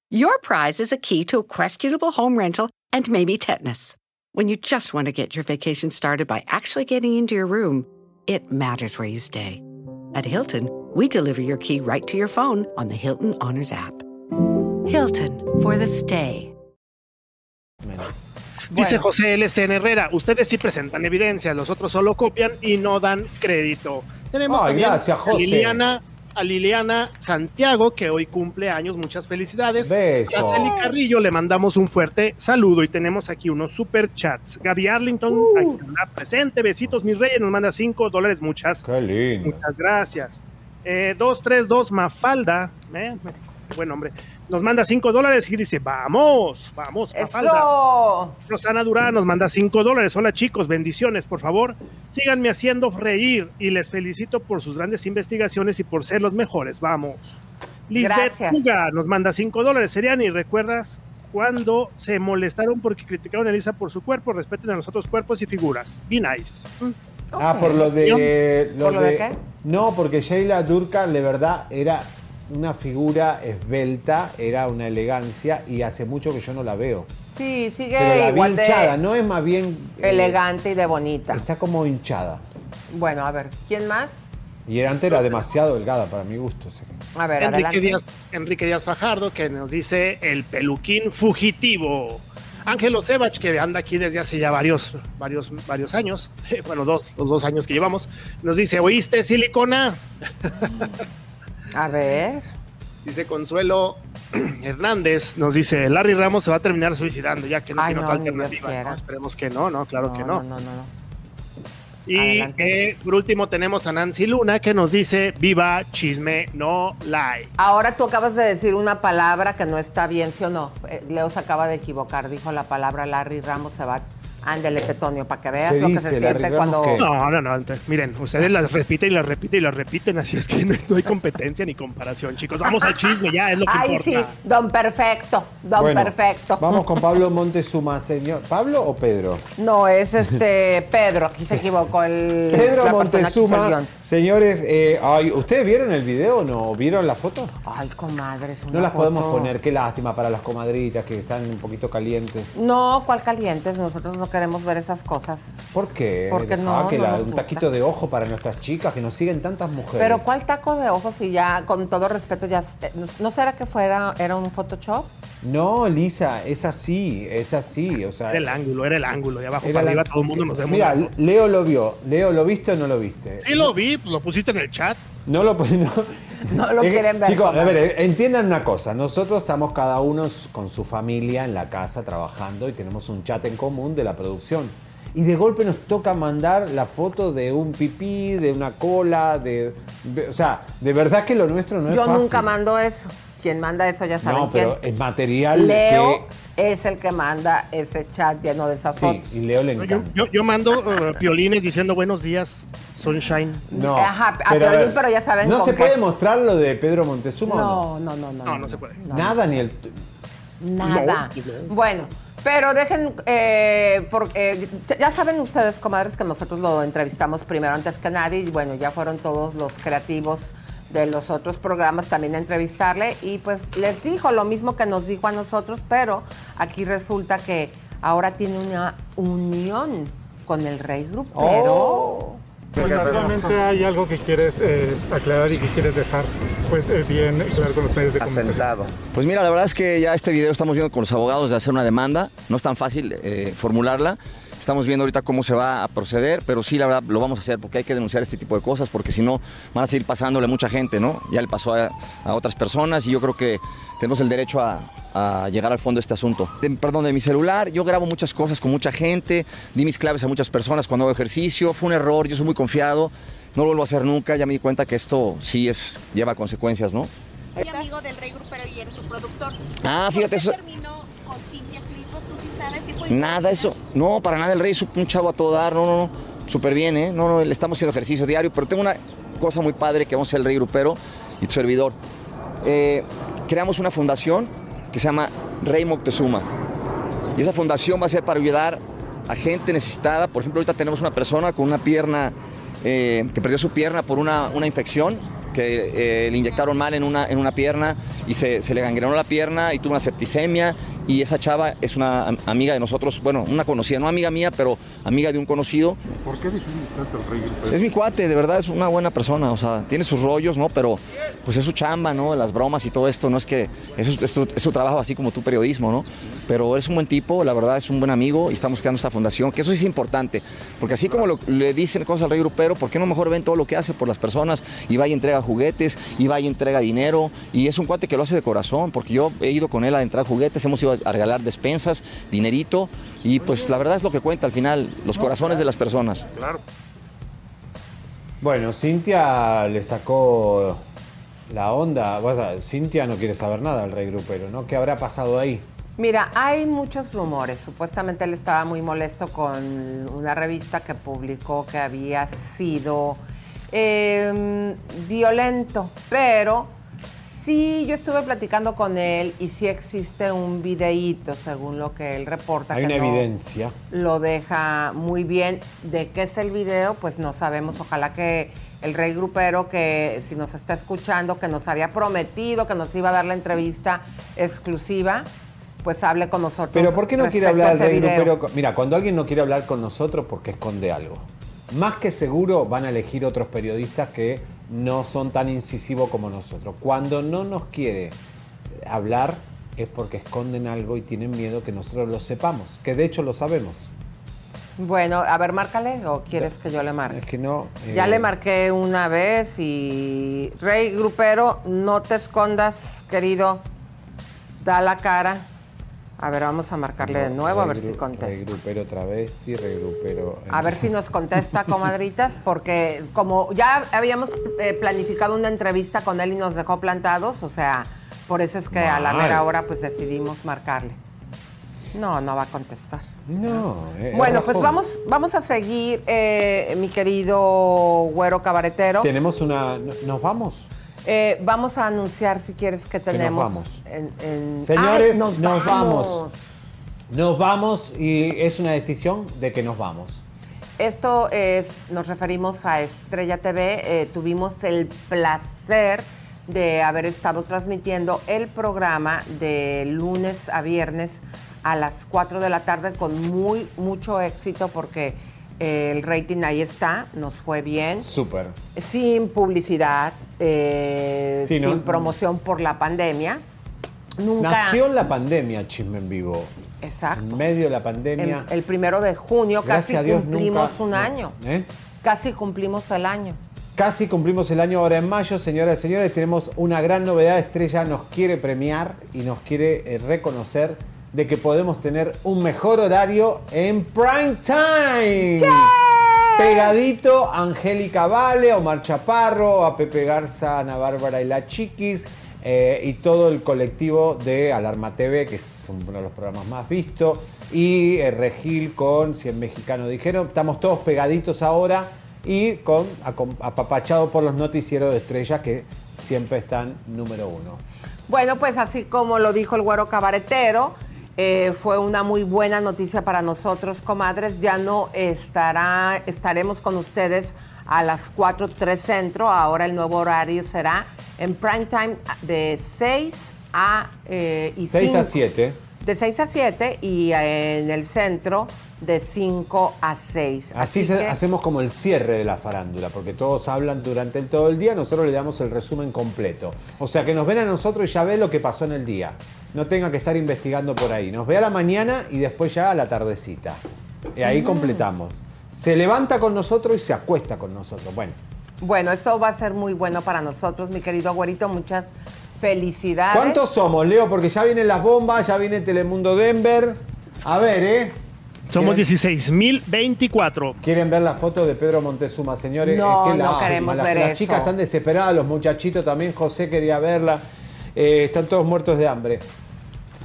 Your prize is a key to a questionable home rental and maybe tetanus. When you just want to get your vacation started by actually getting into your room, it matters where you stay. At Hilton, we deliver your key right to your phone on the Hilton Honors app. Hilton for the stay. Dice José LCN Herrera, ustedes sí presentan evidencia, los otros solo copian y no dan crédito. Tenemos Ay, también gracias, José. Liliana, a Liliana Santiago, que hoy cumple años, muchas felicidades. Beso. Araceli Carrillo, le mandamos un fuerte saludo y tenemos aquí unos super chats. Gaby Arlington, Uh. aquí anda presente, besitos mis reyes, nos manda 5 dólares, muchas, Qué lindo. muchas gracias. Eh, 232 Mafalda, eh, buen nombre, nos manda 5 dólares y dice, vamos, vamos, Mafalda. ¡Eso! Rosana Durán nos manda 5 dólares. Hola chicos, bendiciones, por favor. Síganme haciendo reír y les felicito por sus grandes investigaciones y por ser los mejores. Vamos. Lisbeth. Puga nos manda 5 dólares. Seriani, ¿recuerdas cuando se molestaron porque criticaron a Elisa por su cuerpo? Respeten a los otros cuerpos y figuras. Be nice. Mm. Ah, por lo de. ¿Por lo de qué? No, porque Sheila Durkan, de verdad, era una figura esbelta, era una elegancia y hace mucho que yo no la veo. Sí, sigue Pero la vi igual hinchada, de ¿no? Es más bien. eh, elegante y de bonita. Está como hinchada. Bueno, a ver, ¿quién más? Y era- antes era demasiado delgada para mi gusto. sí. A ver, Enrique. Díaz, Enrique Díaz Fajardo, que nos dice el peluquín fugitivo. Ángelo Sebach, que anda aquí desde hace ya varios, varios, varios años, <laughs> bueno, dos, los dos años que llevamos, nos dice, ¿oíste, silicona? <laughs> A ver. Dice Consuelo <clears throat> Hernández, nos dice, Larry Ramos se va a terminar suicidando, ya que no Ay, tiene no, otra alternativa. No, esperemos que no, no, claro que no. No, no, no. Y eh, por último tenemos a Nancy Luna, que nos dice, viva chisme, no lie. Ahora tú acabas de decir una palabra que no está bien, ¿sí o no? Eh, Leo se acaba de equivocar, dijo la palabra Larry Ramos se va. Ándele, Petonio, para que veas ¿Qué lo que se siente cuando... qué? No, no, no. Miren, ustedes las repiten y las repiten y las repiten, así es que no, hay competencia ni comparación, chicos. Vamos al chisme ya, es lo que Ay, sí, importa. don perfecto, don Bueno, perfecto. Vamos con Pablo <laughs> Montezuma, señor. ¿Pablo o Pedro? No, es este Pedro, aquí se equivocó el Pedro que Montezuma. Señores, eh, ay, ¿ustedes vieron el video o no? ¿Vieron la foto? Ay, comadres, una No las podemos poner, qué lástima para las comadritas que están un poquito calientes. No, ¿cuál calientes? Nosotros no queremos ver esas cosas. ¿Por qué? Porque Dejá no, que no la- nos un gusta. taquito de ojo para nuestras chicas, que nos siguen tantas mujeres. Pero ¿cuál taco de ojos? Y ya, con todo respeto, ya... eh, ¿No será que fuera, era un Photoshop? No, Lisa, es así, es así, o sea... Era el ángulo, era el ángulo. Y abajo para la- arriba todo el mundo nos vemos. Mira. Leo lo vio. Leo, ¿lo viste o no lo viste? Sí lo vi, pues, lo pusiste en el chat. No lo no, No lo quieren ver. Chicos, a ver, eh, entiendan una cosa. Nosotros estamos cada uno con su familia en la casa trabajando y tenemos un chat en común de la producción. Y de golpe nos toca mandar la foto de un pipí, de una cola, de, de- o sea, de verdad que lo nuestro no es Yo nunca mando eso. Quien manda eso ya saben No, pero quién. es material Leo es el que manda ese chat lleno de esas que... fotos. Sí, y Leo le Yo, encanta. yo, yo mando eh, piolines diciendo buenos días, Sunshine. No, Ajá, a pero Piolín, ver, pero ya saben ¿No con se qué. puede mostrar lo de Pedro Montezuma o No, no, no, no. No, no se puede. Nada, ni el... Nada. No, no. Bueno, pero dejen, eh, porque ya saben ustedes, comadres, que nosotros lo entrevistamos primero antes que nadie y bueno, ya fueron todos los creativos de los otros programas también a entrevistarle y pues les dijo lo mismo que nos dijo a nosotros, pero aquí resulta que ahora tiene una unión con el rey grupero. Oh. Pues naturalmente hay algo que quieres eh, aclarar y que quieres dejar pues eh, bien claro con los medios de comunicación. Pues mira, la verdad es que ya este video estamos viendo con los abogados de hacer una demanda. No es tan fácil eh, formularla. Estamos viendo ahorita cómo se va a proceder, pero sí, la verdad, lo vamos a hacer porque hay que denunciar este tipo de cosas, porque si no, van a seguir pasándole a mucha gente, ¿no? Ya le pasó a, a otras personas y yo creo que tenemos el derecho a, a llegar al fondo de este asunto. De- perdón, de mi celular, yo grabo muchas cosas con mucha gente, di mis claves a muchas personas cuando hago ejercicio, fue un error, yo soy muy confiado, no lo vuelvo a hacer nunca, ya me di cuenta que esto sí es, lleva consecuencias, ¿no? Soy amigo del Rey Grupero y eres su productor. Ah, fíjate, ¿Por qué eso- terminó Nada, eso. No, para nada, el rey es un chavo a todo dar, no, no, no. Súper bien, ¿eh? No, no, le estamos haciendo ejercicio diario, pero tengo una cosa muy padre que vamos a hacer el rey grupero y tu servidor. Eh, creamos una fundación que se llama Rey Moctezuma. Y esa fundación va a ser para ayudar a gente necesitada. Por ejemplo, ahorita tenemos una persona con una pierna, eh, que perdió su pierna por una, una infección, que eh, le inyectaron mal en una, en una pierna y se, se le gangrenó la pierna y tuvo una septicemia. Y esa chava es una am- amiga de nosotros, bueno, una conocida, no amiga mía, pero amiga de un conocido. ¿Por qué tanto al rey? Es mi cuate, de verdad es una buena persona, o sea, tiene sus rollos, ¿no? Pero pues es su chamba, ¿no? Las bromas y todo esto, no es que es, es tu- es su trabajo así como tu periodismo, ¿no? Pero es un buen tipo, la verdad es un buen amigo y estamos creando esta fundación, que eso es importante, porque así como lo- le dicen cosas al rey grupero, ¿por qué no mejor ven todo lo que hace por las personas y va y entrega juguetes y va y entrega dinero? Y es un cuate que lo hace de corazón, porque yo he ido con él a entregar juguetes, hemos ido a regalar despensas, dinerito y pues la verdad es lo que cuenta al final, los corazones de las personas. Claro. Bueno, Cintia le sacó la onda. Cintia no quiere saber nada del rey grupero, ¿no? ¿Qué habrá pasado ahí? Mira, hay muchos rumores. Supuestamente él estaba muy molesto con una revista que publicó que había sido eh, violento, pero sí, yo estuve platicando con él y sí existe un videíto, según lo que él reporta. Hay que una no evidencia. Lo deja muy bien. ¿De qué es el video? Pues no sabemos. Ojalá que el rey grupero, que si nos está escuchando, que nos había prometido que nos iba a dar la entrevista exclusiva, pues hable con nosotros. Pero ¿por qué no quiere hablar ese rey video. grupero? Mira, cuando alguien no quiere hablar con nosotros porque esconde algo. Más que seguro van a elegir otros periodistas que no son tan incisivos como nosotros. Cuando no nos quiere hablar es porque esconden algo y tienen miedo que nosotros lo sepamos, que de hecho lo sabemos. Bueno, a ver, márcale o quieres que yo le marque. Es que no. Ya eh, le marqué una vez y Rey Grupero, no te escondas, querido. Da la cara. A ver, vamos a marcarle de nuevo a ver si contesta. grupero travesti, rey grupero. A ver si nos contesta, <laughs> comadritas, porque como ya habíamos eh, planificado una entrevista con él y nos dejó plantados, o sea, por eso es que a la mera hora pues decidimos marcarle. No, no va a contestar. No. eh, Bueno, es pues vamos, vamos a seguir, eh, mi querido güero cabaretero. Tenemos una. no- Nos vamos. Eh, vamos a anunciar, si quieres, que nos tenemos. vamos. en- en- Señores, ¡Ay, nos, vamos. Nos vamos y es una decisión de que nos vamos. Esto es, nos referimos a Estrella TV. eh, tuvimos el placer de haber estado transmitiendo el programa de lunes a viernes a las 4 de la tarde con muy, mucho éxito porque eh, el rating ahí está, nos fue bien. Súper. Sin publicidad, eh, Sí, ¿no? sin promoción por la pandemia. Nunca. Nació la pandemia, Chisme en Vivo. Exacto. En medio de la pandemia. El, el primero de junio, Gracias casi a Dios, cumplimos nunca- un año. ¿Eh? Casi cumplimos el año. Casi cumplimos el año ahora en mayo, señoras y señores. Tenemos una gran novedad. Estrella nos quiere premiar y nos quiere eh, reconocer de que podemos tener un mejor horario en prime time. Pegadito Angélica Vale, Omar Chaparro, a Pepe Garza, Ana Bárbara y la Chiquis. eh, y todo el colectivo de Alarma TV, que es uno de los programas más vistos, y eh, Regil con 100 Mexicanos dijeron, estamos todos pegaditos ahora y con apapachado por los noticieros de estrellas que siempre están número uno. Bueno, pues así como lo dijo el güero cabaretero, eh, fue una muy buena noticia para nosotros, comadres. Ya no estará, estaremos con ustedes a las 4, 3 centro. Ahora el nuevo horario será en prime time de 6 a eh, y 6 a 5. 7. De 6 a 7 y eh, en el centro de 5 a 6. Así, se- hacemos como el cierre de la farándula, porque todos hablan durante el- todo el día, nosotros le damos el resumen completo. O sea, que nos ven a nosotros y ya ve lo que pasó en el día. No tenga que estar investigando por ahí. Nos ve a la mañana y después ya a la tardecita. Y ahí Mm. completamos. Se levanta con nosotros y se acuesta con nosotros. Bueno, Bueno, esto va a ser muy bueno para nosotros, mi querido güerito. Muchas felicidades. ¿cuántos somos, Leo? Porque ya vienen las bombas, ya viene Telemundo Denver. A ver, ¿eh? Somos ¿Quieren- 16.024. ¿Quieren ver la foto de Pedro Montezuma, señores? No, Es que no queremos las, ver las eso. chicas están desesperadas, los muchachitos también. José quería verla. Eh, están todos muertos de hambre.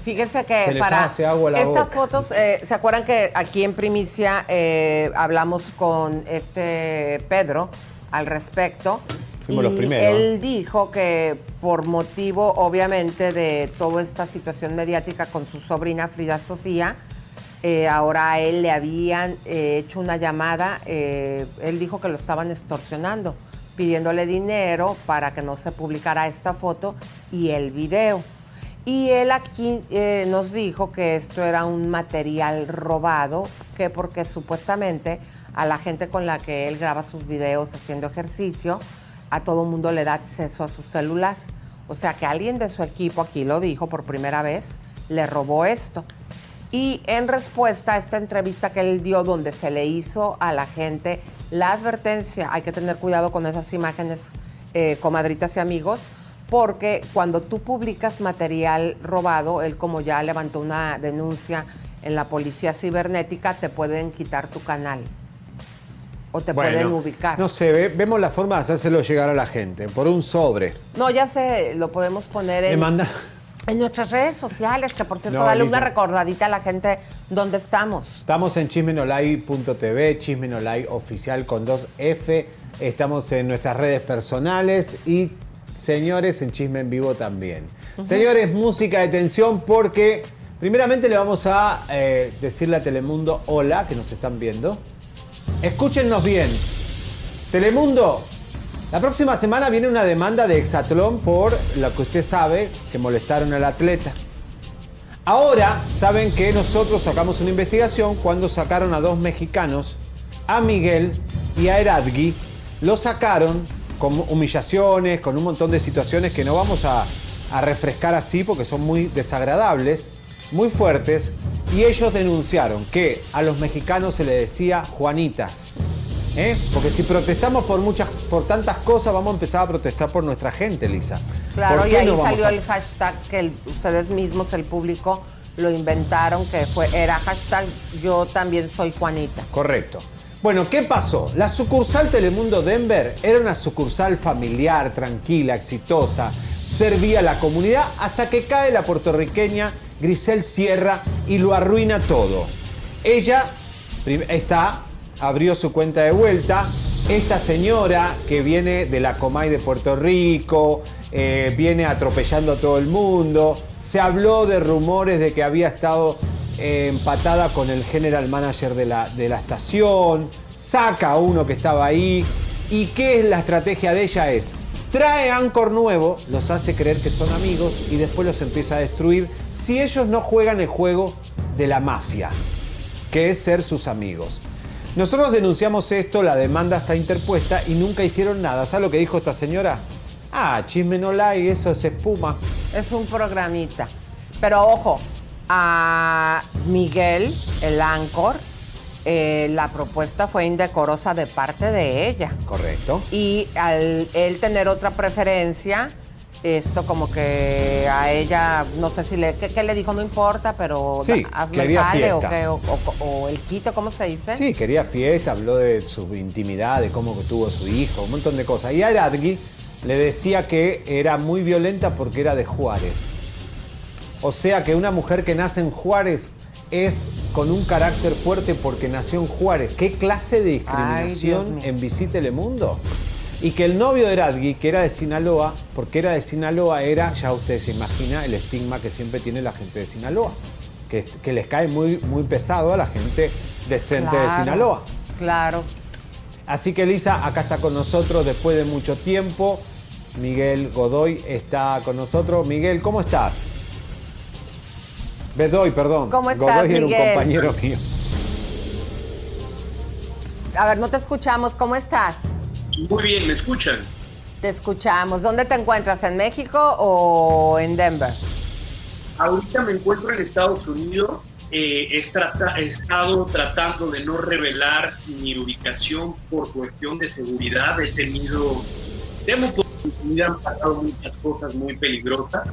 Fíjense que Se les para hace agua la estas boca. fotos, eh, ¿se acuerdan que aquí en Primicia eh, hablamos con este Pedro al respecto? Fuimos y los primeros, Él dijo que por motivo, obviamente, de toda esta situación mediática con su sobrina Frida Sofía, eh, ahora a él le habían eh, hecho una llamada, eh, él dijo que lo estaban extorsionando, pidiéndole dinero para que no se publicara esta foto y el video. Y él aquí nos dijo que esto era un material robado, que porque supuestamente a la gente con la que él graba sus videos haciendo ejercicio, a todo mundo le da acceso a su celular. O sea que alguien de su equipo, aquí lo dijo por primera vez, le robó esto. Y en respuesta a esta entrevista que él dio donde se le hizo a la gente la advertencia, hay que tener cuidado con esas imágenes, eh, comadritas y amigos, porque cuando tú publicas material robado, él como ya levantó una denuncia en la policía cibernética, te pueden quitar tu canal o te pueden ubicar. No sé, ve- vemos la forma de hacérselo llegar a la gente. Por un sobre. No, ya sé, lo podemos poner Le en, manda. En nuestras redes sociales, que por cierto, No, dale Lisa. una recordadita a la gente dónde estamos. Estamos en chismenolay.tv, chismenolay oficial con dos F. Estamos en nuestras redes personales y, señores, en Chisme en Vivo también. Señores, música de tensión porque, primeramente, le vamos a eh, decirle a Telemundo hola, que nos están viendo. Escúchennos bien. Telemundo, la próxima semana viene una demanda de Exatlón por lo que usted sabe, que molestaron al atleta. Ahora saben que nosotros sacamos una investigación cuando sacaron a dos mexicanos, a Miguel y a Eradgui. Lo sacaron con humillaciones, con un montón de situaciones que no vamos a, a refrescar así porque son muy desagradables, muy fuertes. Y ellos denunciaron que a los mexicanos se les decía Juanitas. ¿Eh? Porque si protestamos por muchas, por tantas cosas, vamos a empezar a protestar por nuestra gente, Lisa. Claro, ¿Por y ahí salió a- el hashtag que el- ustedes mismos, el público, lo inventaron, que fue, era hashtag yo también soy Juanita. Correcto. Bueno, ¿qué pasó? La sucursal Telemundo Denver era una sucursal familiar, tranquila, exitosa, servía a la comunidad hasta que cae la puertorriqueña Grisel Sierra y lo arruina todo. Ella está, abrió su cuenta de vuelta. Esta señora que viene de la Comay de Puerto Rico, eh, viene atropellando a todo el mundo. Se habló de rumores de que había estado empatada con el general manager de la, de la estación. Saca a uno que estaba ahí. ¿Y qué es la estrategia de ella? Es trae Anchor nuevo, los hace creer que son amigos y después los empieza a destruir si ellos no juegan el juego de la mafia, que es ser sus amigos. Nosotros denunciamos esto, la demanda está interpuesta y nunca hicieron nada. ¿Sabes lo que dijo esta señora? Ah, chisme no la hay, eso es espuma. Es un programita. Pero ojo, a Miguel, el Ancor, eh, la propuesta fue indecorosa de parte de ella. Correcto. Y al él tener otra preferencia, esto como que a ella, no sé si le, ¿qué, qué le dijo? No importa, pero Sí, hazme quería el jale o, fiesta. qué, o, o- o el quito, ¿cómo se dice? Sí, quería fiesta, habló de su intimidad, de cómo tuvo su hijo, un montón de cosas. Y a Aradgui le decía que era muy violenta porque era de Juárez. O sea que una mujer que nace en Juárez es con un carácter fuerte porque nació en Juárez. ¿Qué clase de discriminación en Visite el Mundo? Y que el novio de Aradgui, que era de Sinaloa, porque era de Sinaloa, era, ya usted se imagina, el estigma que siempre tiene la gente de Sinaloa. Que, que les cae muy, muy pesado a la gente decente de Sinaloa. Claro. Así que Elisa, acá está con nosotros después de mucho tiempo. Miguel Godoy está con nosotros. Miguel, ¿cómo estás? Bedoy, perdón. ¿Cómo estás, Godoy era un Miguel? compañero mío. A ver, no te escuchamos, ¿cómo estás? Muy bien, ¿me escuchan? Te escuchamos. ¿Dónde te encuentras? ¿En México o en Denver? Ahorita me encuentro en Estados Unidos. Eh, he, trata- he estado tratando de no revelar mi ubicación por cuestión de seguridad. He tenido, temo por mi han pasado muchas cosas muy peligrosas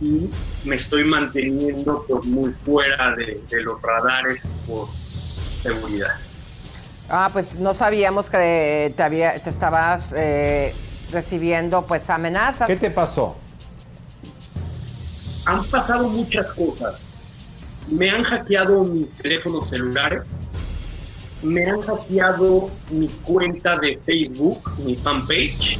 y me estoy manteniendo pues, muy fuera de, de los radares por seguridad. Ah, pues no sabíamos que te, había, te estabas eh, recibiendo pues amenazas. ¿Qué te pasó? Han pasado muchas cosas. Me han hackeado mis teléfonos celulares, me han hackeado mi cuenta de Facebook, mi fanpage,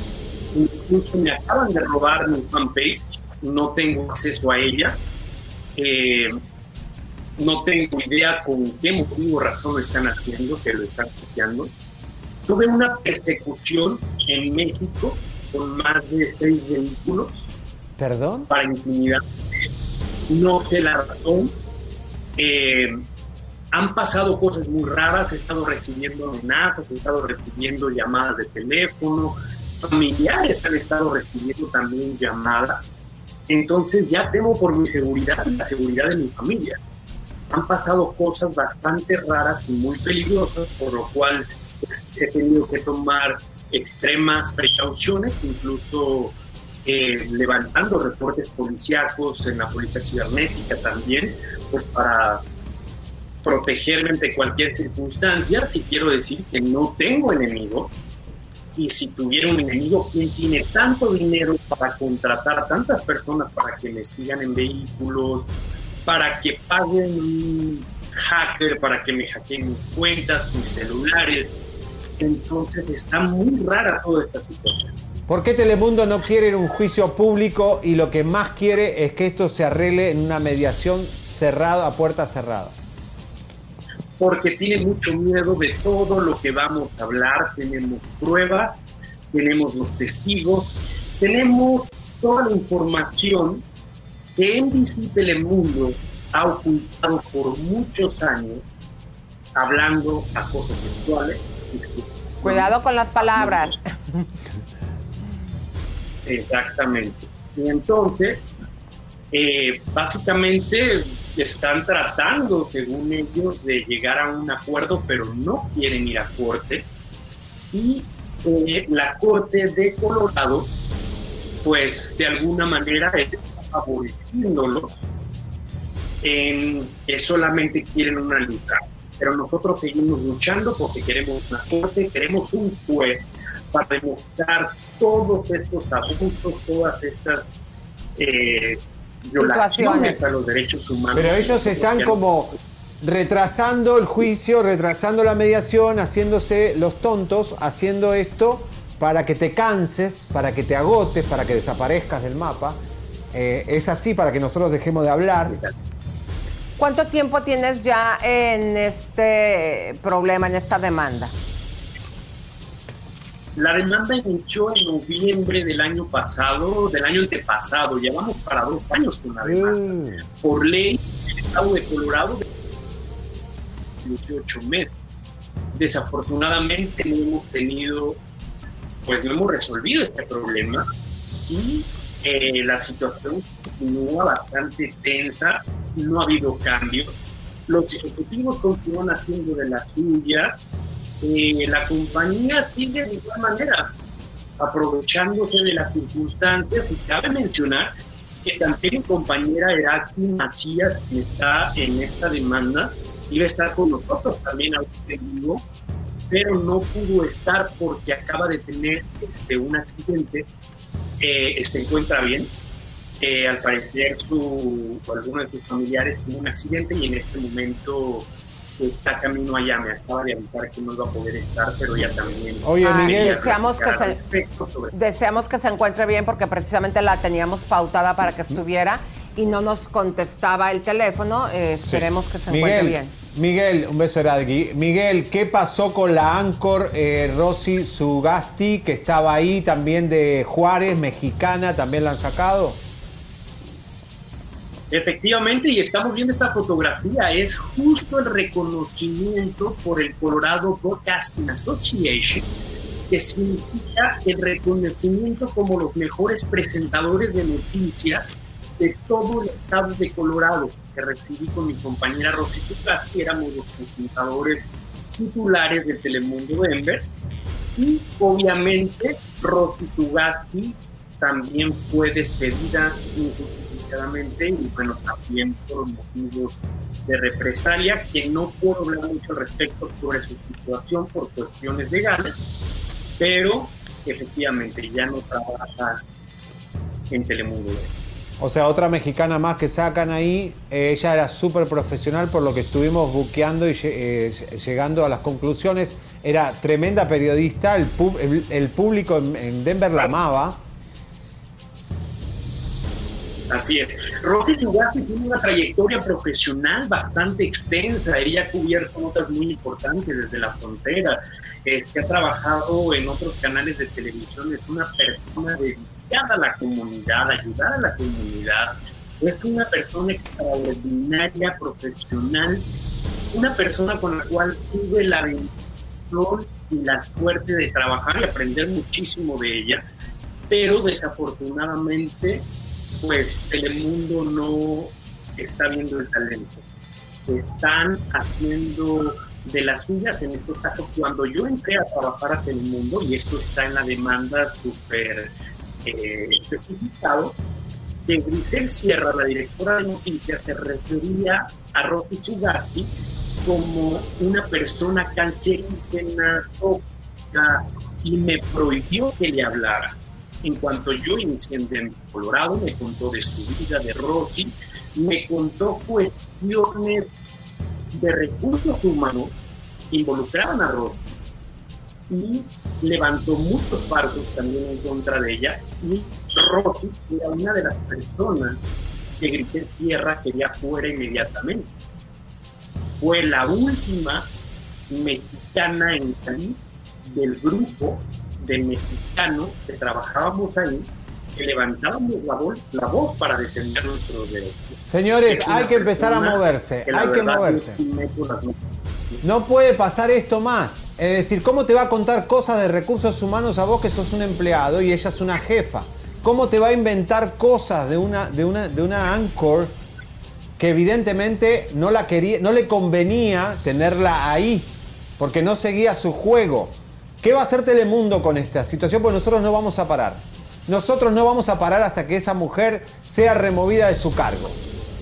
incluso me acaban de robar mi fanpage, no tengo acceso a ella, Eh, no tengo idea con qué motivo o razón lo están haciendo, que lo están hackeando. Tuve una persecución en México con más de seis vehículos ¿Perdón? para intimidar. No sé la razón. Eh, han pasado cosas muy raras, he estado recibiendo amenazas, he estado recibiendo llamadas de teléfono, familiares han estado recibiendo también llamadas. Entonces ya temo por mi seguridad y la seguridad de mi familia. Han pasado cosas bastante raras y muy peligrosas, por lo cual pues, he tenido que tomar extremas precauciones, incluso eh, levantando reportes policíacos en la policía cibernética también, pues para protegerme ante cualquier circunstancia. Si quiero decir que no tengo enemigo, y si tuviera un enemigo, ¿quién tiene tanto dinero para contratar a tantas personas para que me sigan en vehículos, para que paguen un hacker, para que me hackeen mis cuentas, mis celulares? Entonces está muy rara toda esta situación. ¿Por qué Telemundo no quiere un juicio público y lo que más quiere es que esto se arregle en una mediación cerrada, a puerta cerrada? porque tiene mucho miedo de todo lo que vamos a hablar. Tenemos pruebas, tenemos los testigos, tenemos toda la información que NBC Telemundo ha ocultado por muchos años, hablando acosos sexuales. Cuidado con las palabras. Exactamente. Y entonces, eh, básicamente están tratando, según ellos, de llegar a un acuerdo, pero no quieren ir a corte. Y eh, la corte de Colorado, pues de alguna manera está favoreciéndolos en que solamente quieren una lucha. Pero nosotros seguimos luchando porque queremos una corte, queremos un juez para demostrar todos estos abusos, todas estas eh, violaciones a los derechos humanos. Pero ellos están como retrasando el juicio, retrasando la mediación, haciéndose los tontos, haciendo esto para que te canses, para que te agotes, para que desaparezcas del mapa. Eh, es así para que nosotros dejemos de hablar. ¿Cuánto tiempo tienes ya en este problema, en esta demanda? La demanda inició en noviembre del año pasado, del año antepasado, ya vamos para dos años con la demanda. Por ley, el Estado de Colorado 18 meses. Desafortunadamente no hemos tenido, pues no hemos resolvido este problema y eh, la situación continúa bastante tensa, no ha habido cambios. Los ejecutivos continúan haciendo de las suyas, eh, la compañía sigue de igual manera aprovechándose de las circunstancias y cabe mencionar que también mi compañera Eraki Macías, que está en esta demanda, iba a estar con nosotros también al vivo, pero no pudo estar porque acaba de tener este, un accidente, eh, se encuentra bien. Eh, al parecer su, alguno de sus familiares tuvo un accidente y en este momento está camino allá. Me acaba de avisar que no iba a poder estar, pero ya también. Oye, Miguel, deseamos que, se, deseamos que se encuentre bien porque precisamente la teníamos pautada para que estuviera y no nos contestaba el teléfono. Eh, esperemos que se encuentre bien. Miguel, un beso aquí. Miguel, ¿qué pasó con la Anchor eh, Rosy Sugasti, que estaba ahí también de Juárez, mexicana, también la han sacado? Efectivamente, y estamos viendo esta fotografía, es justo el reconocimiento por el Colorado Broadcasting Association, que significa el reconocimiento como los mejores presentadores de noticias de todo el estado de Colorado, que recibí con mi compañera Rosy que éramos los presentadores titulares de Telemundo Denver, y obviamente Rosy Sugasti también fue despedida y bueno, también por motivos de represalia, que no puedo hablar mucho respecto sobre su situación por cuestiones legales, pero efectivamente ya no trabaja en Telemundo. O sea, otra mexicana más que sacan ahí, eh, ella era súper profesional por lo que estuvimos buqueando y eh, llegando a las conclusiones. Era tremenda periodista, el, el, público en Denver la amaba Así es. Rosy Sugasti tiene una trayectoria profesional bastante extensa. Ella ha cubierto notas muy importantes desde la frontera. que ha trabajado en otros canales de televisión. Es una persona dedicada a la comunidad, ayudar a la comunidad. Es una persona extraordinaria, profesional. Una persona con la cual tuve la bendición y la suerte de trabajar y aprender muchísimo de ella. Pero desafortunadamente pues Telemundo no está viendo el talento. Están haciendo de las suyas, en estos casos, cuando yo entré a trabajar a Telemundo, y esto está en la demanda súper eh, especificado, que Grisel Sierra, la directora de noticias, se refería a Rosy Sugasti como una persona cancerígena, tóxica, y me prohibió que le hablara. En cuanto yo inicié en Colorado, me contó de su vida, de Rosy, me contó cuestiones de recursos humanos que involucraban a Rosy y levantó muchos pasos también en contra de ella y Rosy era una de las personas que Grité Sierra quería fuera inmediatamente. Fue la última mexicana en salir del grupo de mexicanos que trabajábamos ahí, que levantábamos la la voz para defender nuestros derechos. Señores, hay que empezar a moverse, hay que moverse. No puede pasar esto más. Es decir, ¿cómo te va a contar cosas de recursos humanos a vos que sos un empleado y ella es una jefa? ¿Cómo te va a inventar cosas de una, de una, de una anchor que evidentemente no, la quería, no le convenía tenerla ahí? Porque no seguía su juego. ¿Qué va a hacer Telemundo con esta situación? Pues nosotros no vamos a parar. Nosotros no vamos a parar hasta que esa mujer sea removida de su cargo.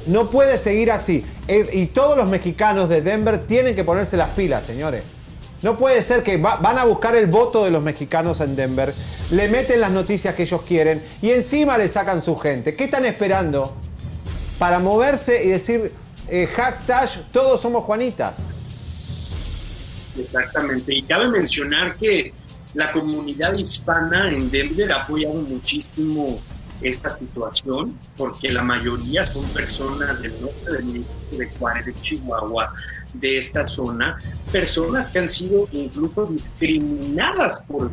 No puede seguir así. Y todos los mexicanos de Denver tienen que ponerse las pilas, señores. No puede ser que van a buscar el voto de los mexicanos en Denver, le meten las noticias que ellos quieren y encima le sacan su gente. ¿Qué están esperando para moverse y decir eh, todos somos Juanitas? Exactamente. Y cabe mencionar que la comunidad hispana en Denver ha apoyado muchísimo esta situación, porque la mayoría son personas del norte de México, de Juárez, de Chihuahua, de esta zona, personas que han sido incluso discriminadas por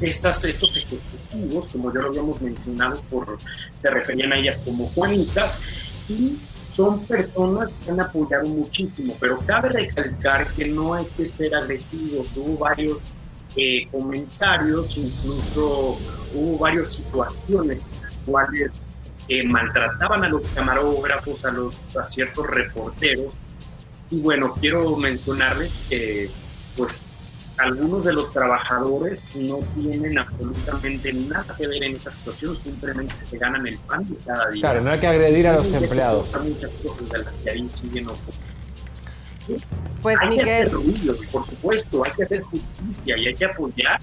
estas, estos ejecutivos, como ya lo habíamos mencionado, por, se referían a ellas como Juanitas, y son personas que han apoyado muchísimo, pero cabe recalcar que no hay que ser agresivos. Hubo varios eh, comentarios, incluso hubo varias situaciones cuales eh, maltrataban a los camarógrafos, a, los, a ciertos reporteros. Y bueno, quiero mencionarles que pues algunos de los trabajadores no tienen absolutamente nada que ver en esta situación, simplemente se ganan el pan de cada día. Claro, no hay que agredir a los empleados. Muchas cosas de las que ahí siguen Pues hay Miguel. que hacer ruido, y por supuesto, hay que hacer justicia y hay que apoyar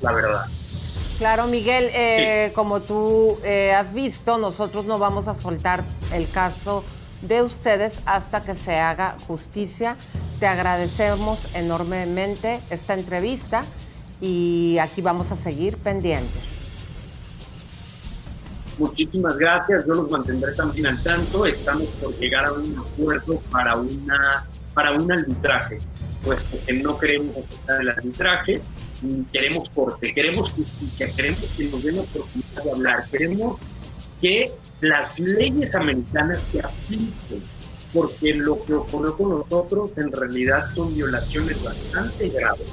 la verdad. Claro, Miguel, eh, como tú eh, has visto, nosotros no vamos a soltar el caso de ustedes hasta que se haga justicia. Te agradecemos enormemente esta entrevista y aquí vamos a seguir pendientes. Muchísimas gracias, yo los mantendré también al tanto. Estamos por llegar a un acuerdo para una para un arbitraje, puesto que no queremos aceptar el arbitraje, queremos corte, queremos justicia, queremos que nos den oportunidad de hablar, queremos que las leyes americanas se apliquen, porque lo que ocurrió con nosotros en realidad son violaciones bastante graves.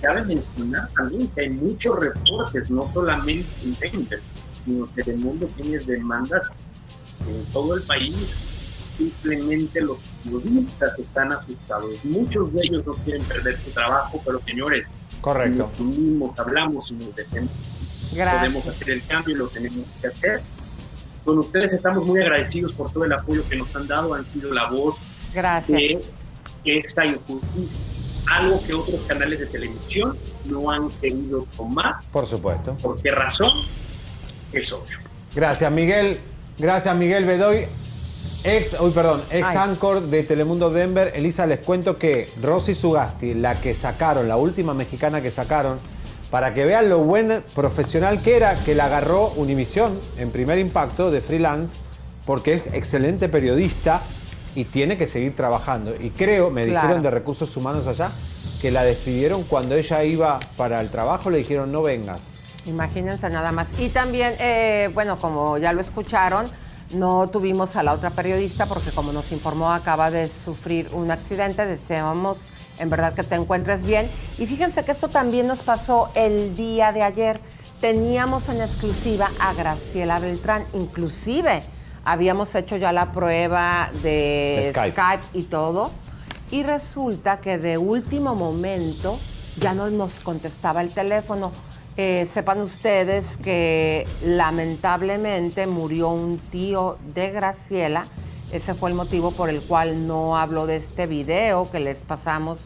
Cabe mencionar también que hay muchos reportes, no solamente en Denver, sino que el mundo tiene demandas en todo el país. Simplemente los periodistas están asustados. Muchos de ellos no quieren perder su trabajo, pero señores, Correcto. nos unimos, hablamos y nos defendemos. Gracias. Podemos hacer el cambio y lo tenemos que hacer. Con ustedes estamos muy agradecidos por todo el apoyo que nos han dado, han sido la voz Gracias. de esta injusticia. Algo que otros canales de televisión no han querido tomar. Por supuesto. ¿Por qué razón? Es obvio. Gracias, Miguel. Gracias, Miguel Bedoy. Ex, uy, perdón, ex anchor de Telemundo Denver. Elisa, les cuento que Rosy Sugasti, la que sacaron, la última mexicana que sacaron, para que vean lo buen profesional que era, que la agarró Univisión en primer impacto de freelance, porque es excelente periodista y tiene que seguir trabajando. Y creo, me Claro. dijeron de recursos humanos allá, que la despidieron cuando ella iba para el trabajo, le dijeron no vengas. Imagínense nada más. Y también, eh, bueno, como ya lo escucharon, no tuvimos a la otra periodista porque como nos informó acaba de sufrir un accidente. Deseamos en verdad que te encuentres bien. Y fíjense que esto también nos pasó el día de ayer. Teníamos en exclusiva a Graciela Beltrán. Inclusive habíamos hecho ya la prueba de Skype. Skype y todo. Y resulta que de último momento ya no nos contestaba el teléfono. Eh, sepan ustedes que lamentablemente murió un tío de Graciela. Ese fue el motivo por el cual no hablo de este video que les pasamos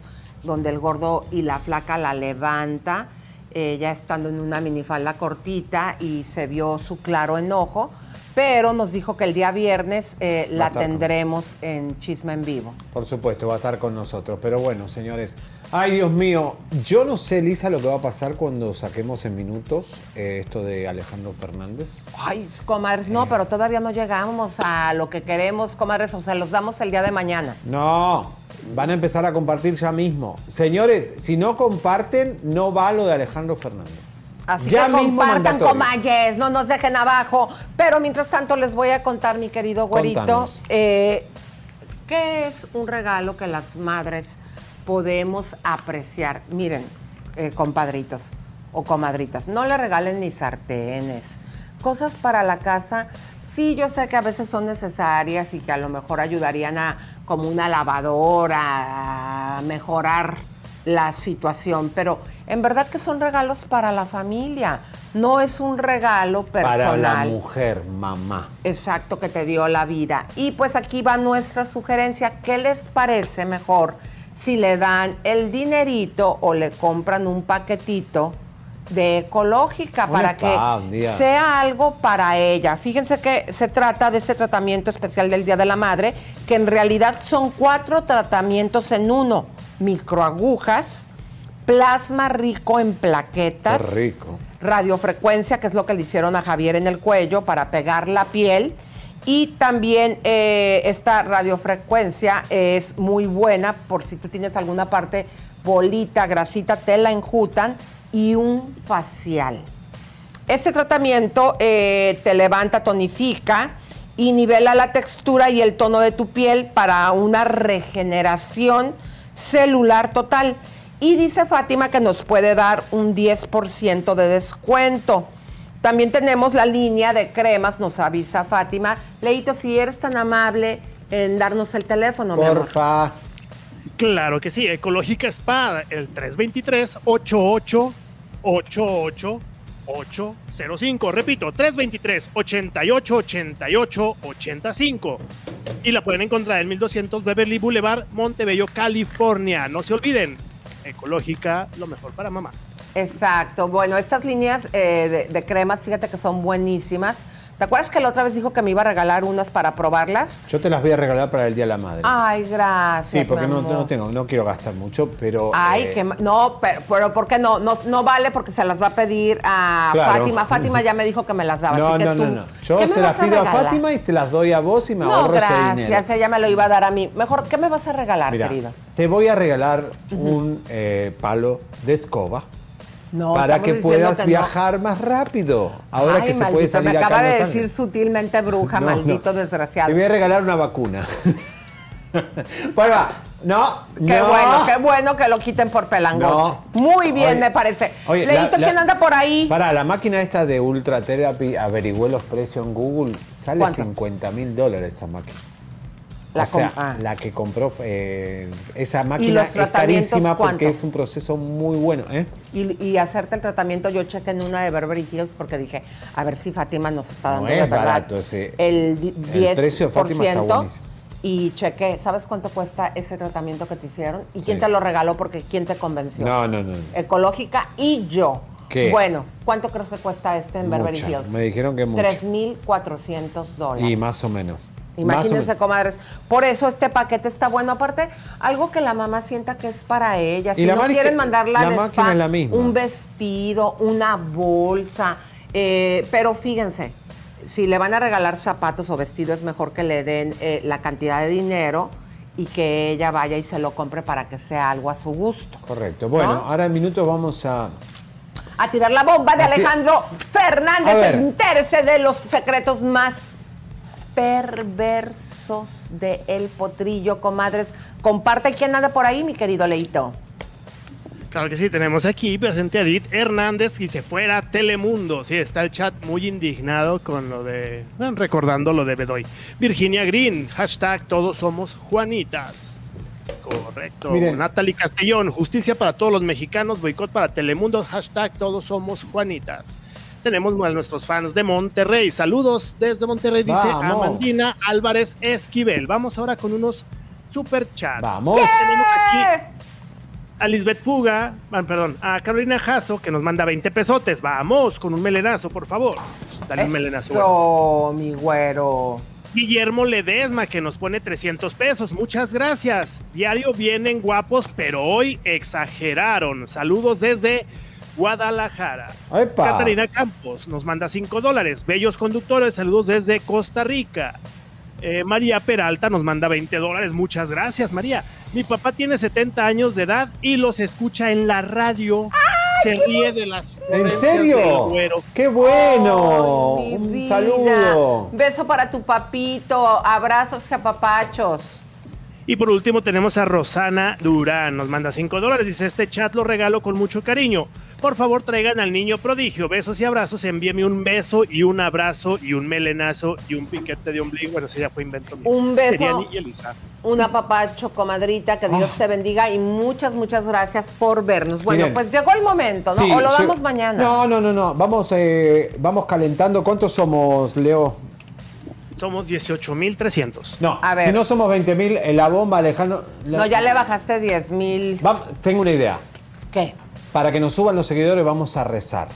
donde el gordo y la flaca la levanta, eh, ya estando en una minifalda cortita y se vio su claro enojo, pero nos dijo que el día viernes eh, la con- tendremos en Chisme en Vivo. Por supuesto, va a estar con nosotros. Pero bueno, señores. Ay, Dios mío. Yo no sé, Lisa, lo que va a pasar cuando saquemos en minutos eh, esto de Alejandro Fernández. Ay, comadres, no, pero todavía no llegamos a lo que queremos, comadres, o sea, los damos el día de mañana. No, van a empezar a compartir ya mismo. Señores, si no comparten, no va lo de Alejandro Fernández. Así Ya que mismo compartan, comayes, no nos dejen abajo. Pero mientras tanto les voy a contar, mi querido güerito, eh, ¿qué es un regalo que las madres podemos apreciar? Miren, eh, compadritos o comadritas, no le regalen ni sartenes, cosas para la casa. Sí, yo sé que a veces son necesarias y que a lo mejor ayudarían a como una lavadora, a mejorar la situación, pero en verdad que son regalos para la familia, no es un regalo personal. Para la mujer, mamá. Exacto, que te dio la vida. Y pues aquí va nuestra sugerencia. ¿Qué les parece mejor si le dan el dinerito o le compran un paquetito de ecológica para que día. sea algo para ella? Fíjense que se trata de ese tratamiento especial del Día de la Madre, que en realidad son cuatro tratamientos en uno. Microagujas, plasma rico en plaquetas Qué rico. radiofrecuencia, que es lo que le hicieron a Javier en el cuello para pegar la piel. Y también eh, esta radiofrecuencia es muy buena por si tú tienes alguna parte bolita, grasita, te la enjutan. Y un facial. Este tratamiento eh, te levanta, tonifica y nivela la textura y el tono de tu piel para una regeneración celular total. Y dice Fátima que nos puede dar un 10% de descuento. También tenemos la línea de cremas, nos avisa Fátima. Leito, si eres tan amable en darnos el teléfono, mi amor. Porfa. Claro que sí, Ecológica Spa, el 323 88 88 805. Repito, 323 88 88 85. Y la pueden encontrar en 1200 Beverly Boulevard, Montebello, California. No se olviden, Ecológica, lo mejor para mamá. Exacto. Bueno, estas líneas eh, de, de cremas, fíjate que son buenísimas. ¿Te acuerdas que la otra vez dijo que me iba a regalar unas para probarlas? Yo te las voy a regalar para el Día de la Madre. Ay, gracias. sí, porque no, no tengo, no quiero gastar mucho, pero. Ay, eh, que no, pero, pero ¿por qué no? no? No vale porque se las va a pedir a Claro. Fátima. Fátima ya me dijo que me las daba. No, así que no, tú, no, no. Yo ¿qué me se las pido a? Fátima y te las doy a vos y me No, ahorro ese dinero. gracias. Ella me lo iba a dar a mí. Mejor, ¿qué me vas a regalar, Mira, querido? te voy a regalar un eh, palo de escoba No, para que puedas que no. viajar más rápido. Ahora Ay, que se maldito, puede salir me acaba de decir sutilmente bruja, <laughs> No, maldito desgraciado. Te voy a regalar una vacuna. bueno, <laughs> va. no, Qué no. bueno, qué bueno que lo quiten por pelangoche. Muy bien, Oye, me parece. Oye, la- ¿quién anda por ahí? Para la máquina esta de Ultra Therapy, averigüé los precios en Google, sale ¿Cuánto? 50 mil dólares esa máquina. La o sea, com- ah. la que compró eh, esa máquina es carísima porque es un proceso muy bueno. ¿eh? Y, y hacerte el tratamiento, yo chequé en una de Beverly Hills porque dije, a ver si Fátima nos está No dando es de verdad barato ese. el di- El 10%. precio de Fátima está buenísimo. y chequé, ¿sabes cuánto cuesta ese tratamiento que te hicieron? ¿Y quién Sí. te lo regaló? Porque ¿quién te convenció? No, no, no. Ecológica y yo. ¿Qué? Bueno, ¿cuánto crees que cuesta este en Beverly. Hills? Me dijeron que mucho. 3.400 dólares. Y más o menos. Imagínense, comadres. Por eso este paquete está bueno. Aparte, algo que la mamá sienta que es para ella. Si no quieren mandarla la al máquina spa, es la misma. un vestido, una bolsa. eh, pero fíjense, si le van a regalar zapatos o vestidos, es mejor que le den eh, la cantidad de dinero y que ella vaya y se lo compre para que sea algo a su gusto. Correcto. Bueno, ¿No? ahora en minutos vamos a. A tirar la bomba de Alejandro Fernández. Entérese de los secretos más perversos de El Potrillo, comadres. Comparte quién anda por ahí, mi querido Leito. Claro que sí, tenemos aquí presente a Edith Hernández y se fuera Telemundo. Sí, está el chat muy indignado con lo de. bueno, recordando lo de Bedoy. Virginia Green, hashtag todos somos Juanitas. Correcto. Miren. Natalie Castellón, justicia para todos los mexicanos, boicot para Telemundo, hashtag todos somos Juanitas. Tenemos a nuestros fans de Monterrey. Saludos desde Monterrey, dice Vamos. Amandina Álvarez Esquivel. Vamos ahora con unos super chats. Vamos. Tenemos aquí a Lisbeth Puga, ah, perdón, a Carolina Jasso, que nos manda 20 pesotes. Vamos, con un melenazo, por favor. Dale un melenazo. Mi güero. Guillermo Ledesma, que nos pone 300 pesos. Muchas gracias. Diario vienen guapos, pero hoy exageraron. Saludos desde Guadalajara. ¡Epa! Catarina Campos nos manda 5 dólares. Bellos conductores, saludos desde Costa Rica. Eh, María Peralta nos manda 20 dólares. Muchas gracias, María. Mi papá tiene 70 años de edad y los escucha en la radio. Se ríe de las ¿En serio? ¡Qué bueno! Ay, un vida. saludo. Beso para tu papito. Abrazos y apapachos. Y por último tenemos a Rosana Durán, nos manda 5 dólares, dice este chat lo regalo con mucho cariño. Por favor traigan al niño prodigio, besos y abrazos, envíeme un beso y un abrazo y un melenazo y un piquete de ombligo, bueno, eso ya fue invento mío. Un beso. Sería y Elisa. Un apapacho, comadrita, que Dios te bendiga y muchas, muchas gracias por vernos. Bueno, Miren. pues llegó el momento, ¿no? Sí, o lo damos mañana. No, no, no, no. Vamos, eh, vamos calentando. ¿Cuántos somos, Leo? Somos 18.300. No, A ver. si no somos 20 mil, la bomba, Alejandro. la- No, ya le bajaste 10 mil. Va- tengo una idea. ¿Qué? Para que nos suban los seguidores vamos a rezar.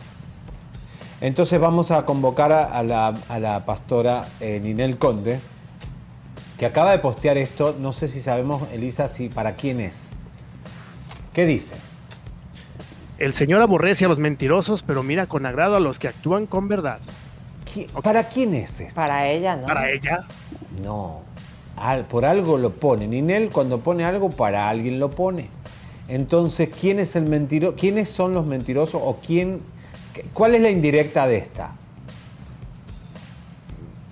Entonces vamos a convocar a, a la, a la pastora eh, Ninel Conde, que acaba de postear esto. No sé si sabemos, Elisa, si para quién es. ¿Qué dice? El Señor aborrece a los mentirosos, pero mira con agrado a los que actúan con verdad. ¿Qui- ¿Para quién es esto? Para ella, ¿no? Para ella, No. Al- por algo lo pone. Ninel cuando pone algo, para alguien lo pone. Entonces, ¿quién es el mentiroso? ¿Quiénes son los mentirosos? ¿O quién? ¿Cuál es la indirecta de esta?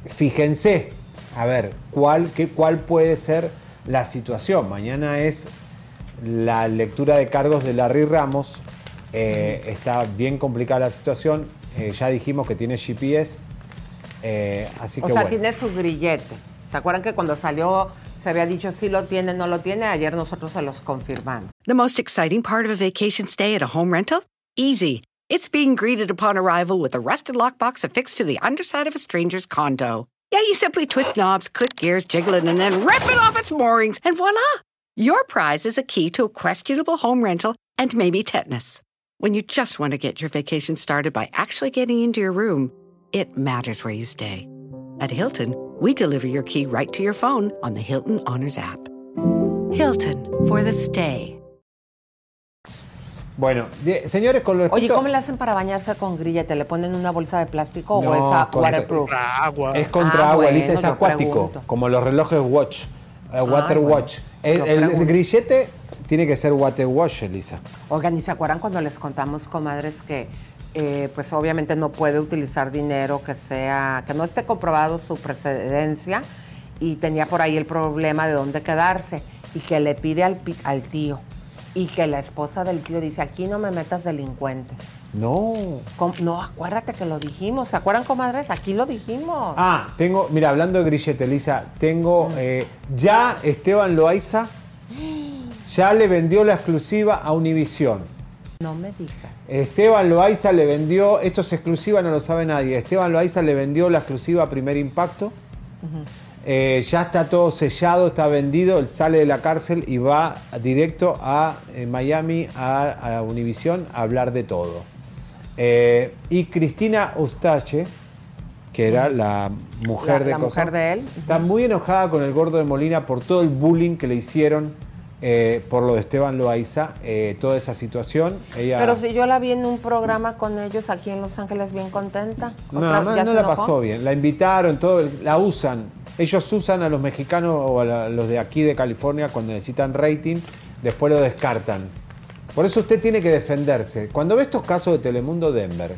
Fíjense, a ver, ¿cuál, qué, ¿cuál puede ser la situación? Mañana es la lectura de cargos de Larry Ramos. Eh, está bien complicada la situación. Eh, ya dijimos que tiene GPS. Eh, así O que sea, bueno. tiene su grillete. ¿Se acuerdan que cuando salió se había dicho si lo tiene, no lo tiene? Ayer nosotros se los confirmamos. The most exciting part of a vacation stay at a home rental? Easy. It's being greeted upon arrival with a rusted lockbox affixed to the underside of a stranger's condo. Yeah, you simply twist knobs, click gears, jiggle it, and then rip it off its moorings, and voila! Your prize is a key to a questionable home rental and maybe tetanus. When you just want to get your vacation started by actually getting into your room, it matters where you stay. At Hilton, we deliver your key right to your phone on the Hilton Honors app. Hilton for the stay. Bueno, de- señores, con lo Oye, respecto- ¿cómo le hacen para bañarse con grillete? ¿Le ponen una bolsa de plástico No, o es a- con- waterproof? Es contra Ah, agua, bueno, Elisa, es acuático, pregunto. como los relojes watch, eh, water bueno, watch. El, el- grillete tiene que ser water wash, Elisa. Oigan, ¿y se acuerdan cuando les contamos, comadres, que eh, pues obviamente no puede utilizar dinero que sea, que no esté comprobado su precedencia y tenía por ahí el problema de dónde quedarse y que le pide al, al tío y que la esposa del tío dice, aquí no me metas delincuentes. No. Com- No, acuérdate que lo dijimos. ¿Se acuerdan, comadres? Aquí lo dijimos. Ah, tengo, mira, hablando de grillete, Elisa, tengo eh, ya Esteban Loaiza ya le vendió la exclusiva a Univisión. No me digas. Esteban Loaiza le vendió, esto es exclusiva, no lo sabe nadie. Esteban Loaiza le vendió la exclusiva a Primer Impacto. Eh, ya está todo sellado, está vendido, él sale de la cárcel y va directo a eh, Miami, a, a Univisión, a hablar de todo. Eh, y Cristina Ustache, que era la mujer La- de la mujer de él. está muy enojada con el gordo de Molina por todo el bullying que le hicieron eh, por lo de Esteban Loaiza, eh, toda esa situación. Ella, Pero si yo la vi en un programa con ellos aquí en Los Ángeles bien contenta. No, Otra- no, ¿ya no la enojó? pasó bien. La invitaron, todo, la usan. Ellos usan a los mexicanos o a la- los de aquí de California cuando necesitan rating, después lo descartan. Por eso usted tiene que defenderse. Cuando ve estos casos de Telemundo Denver,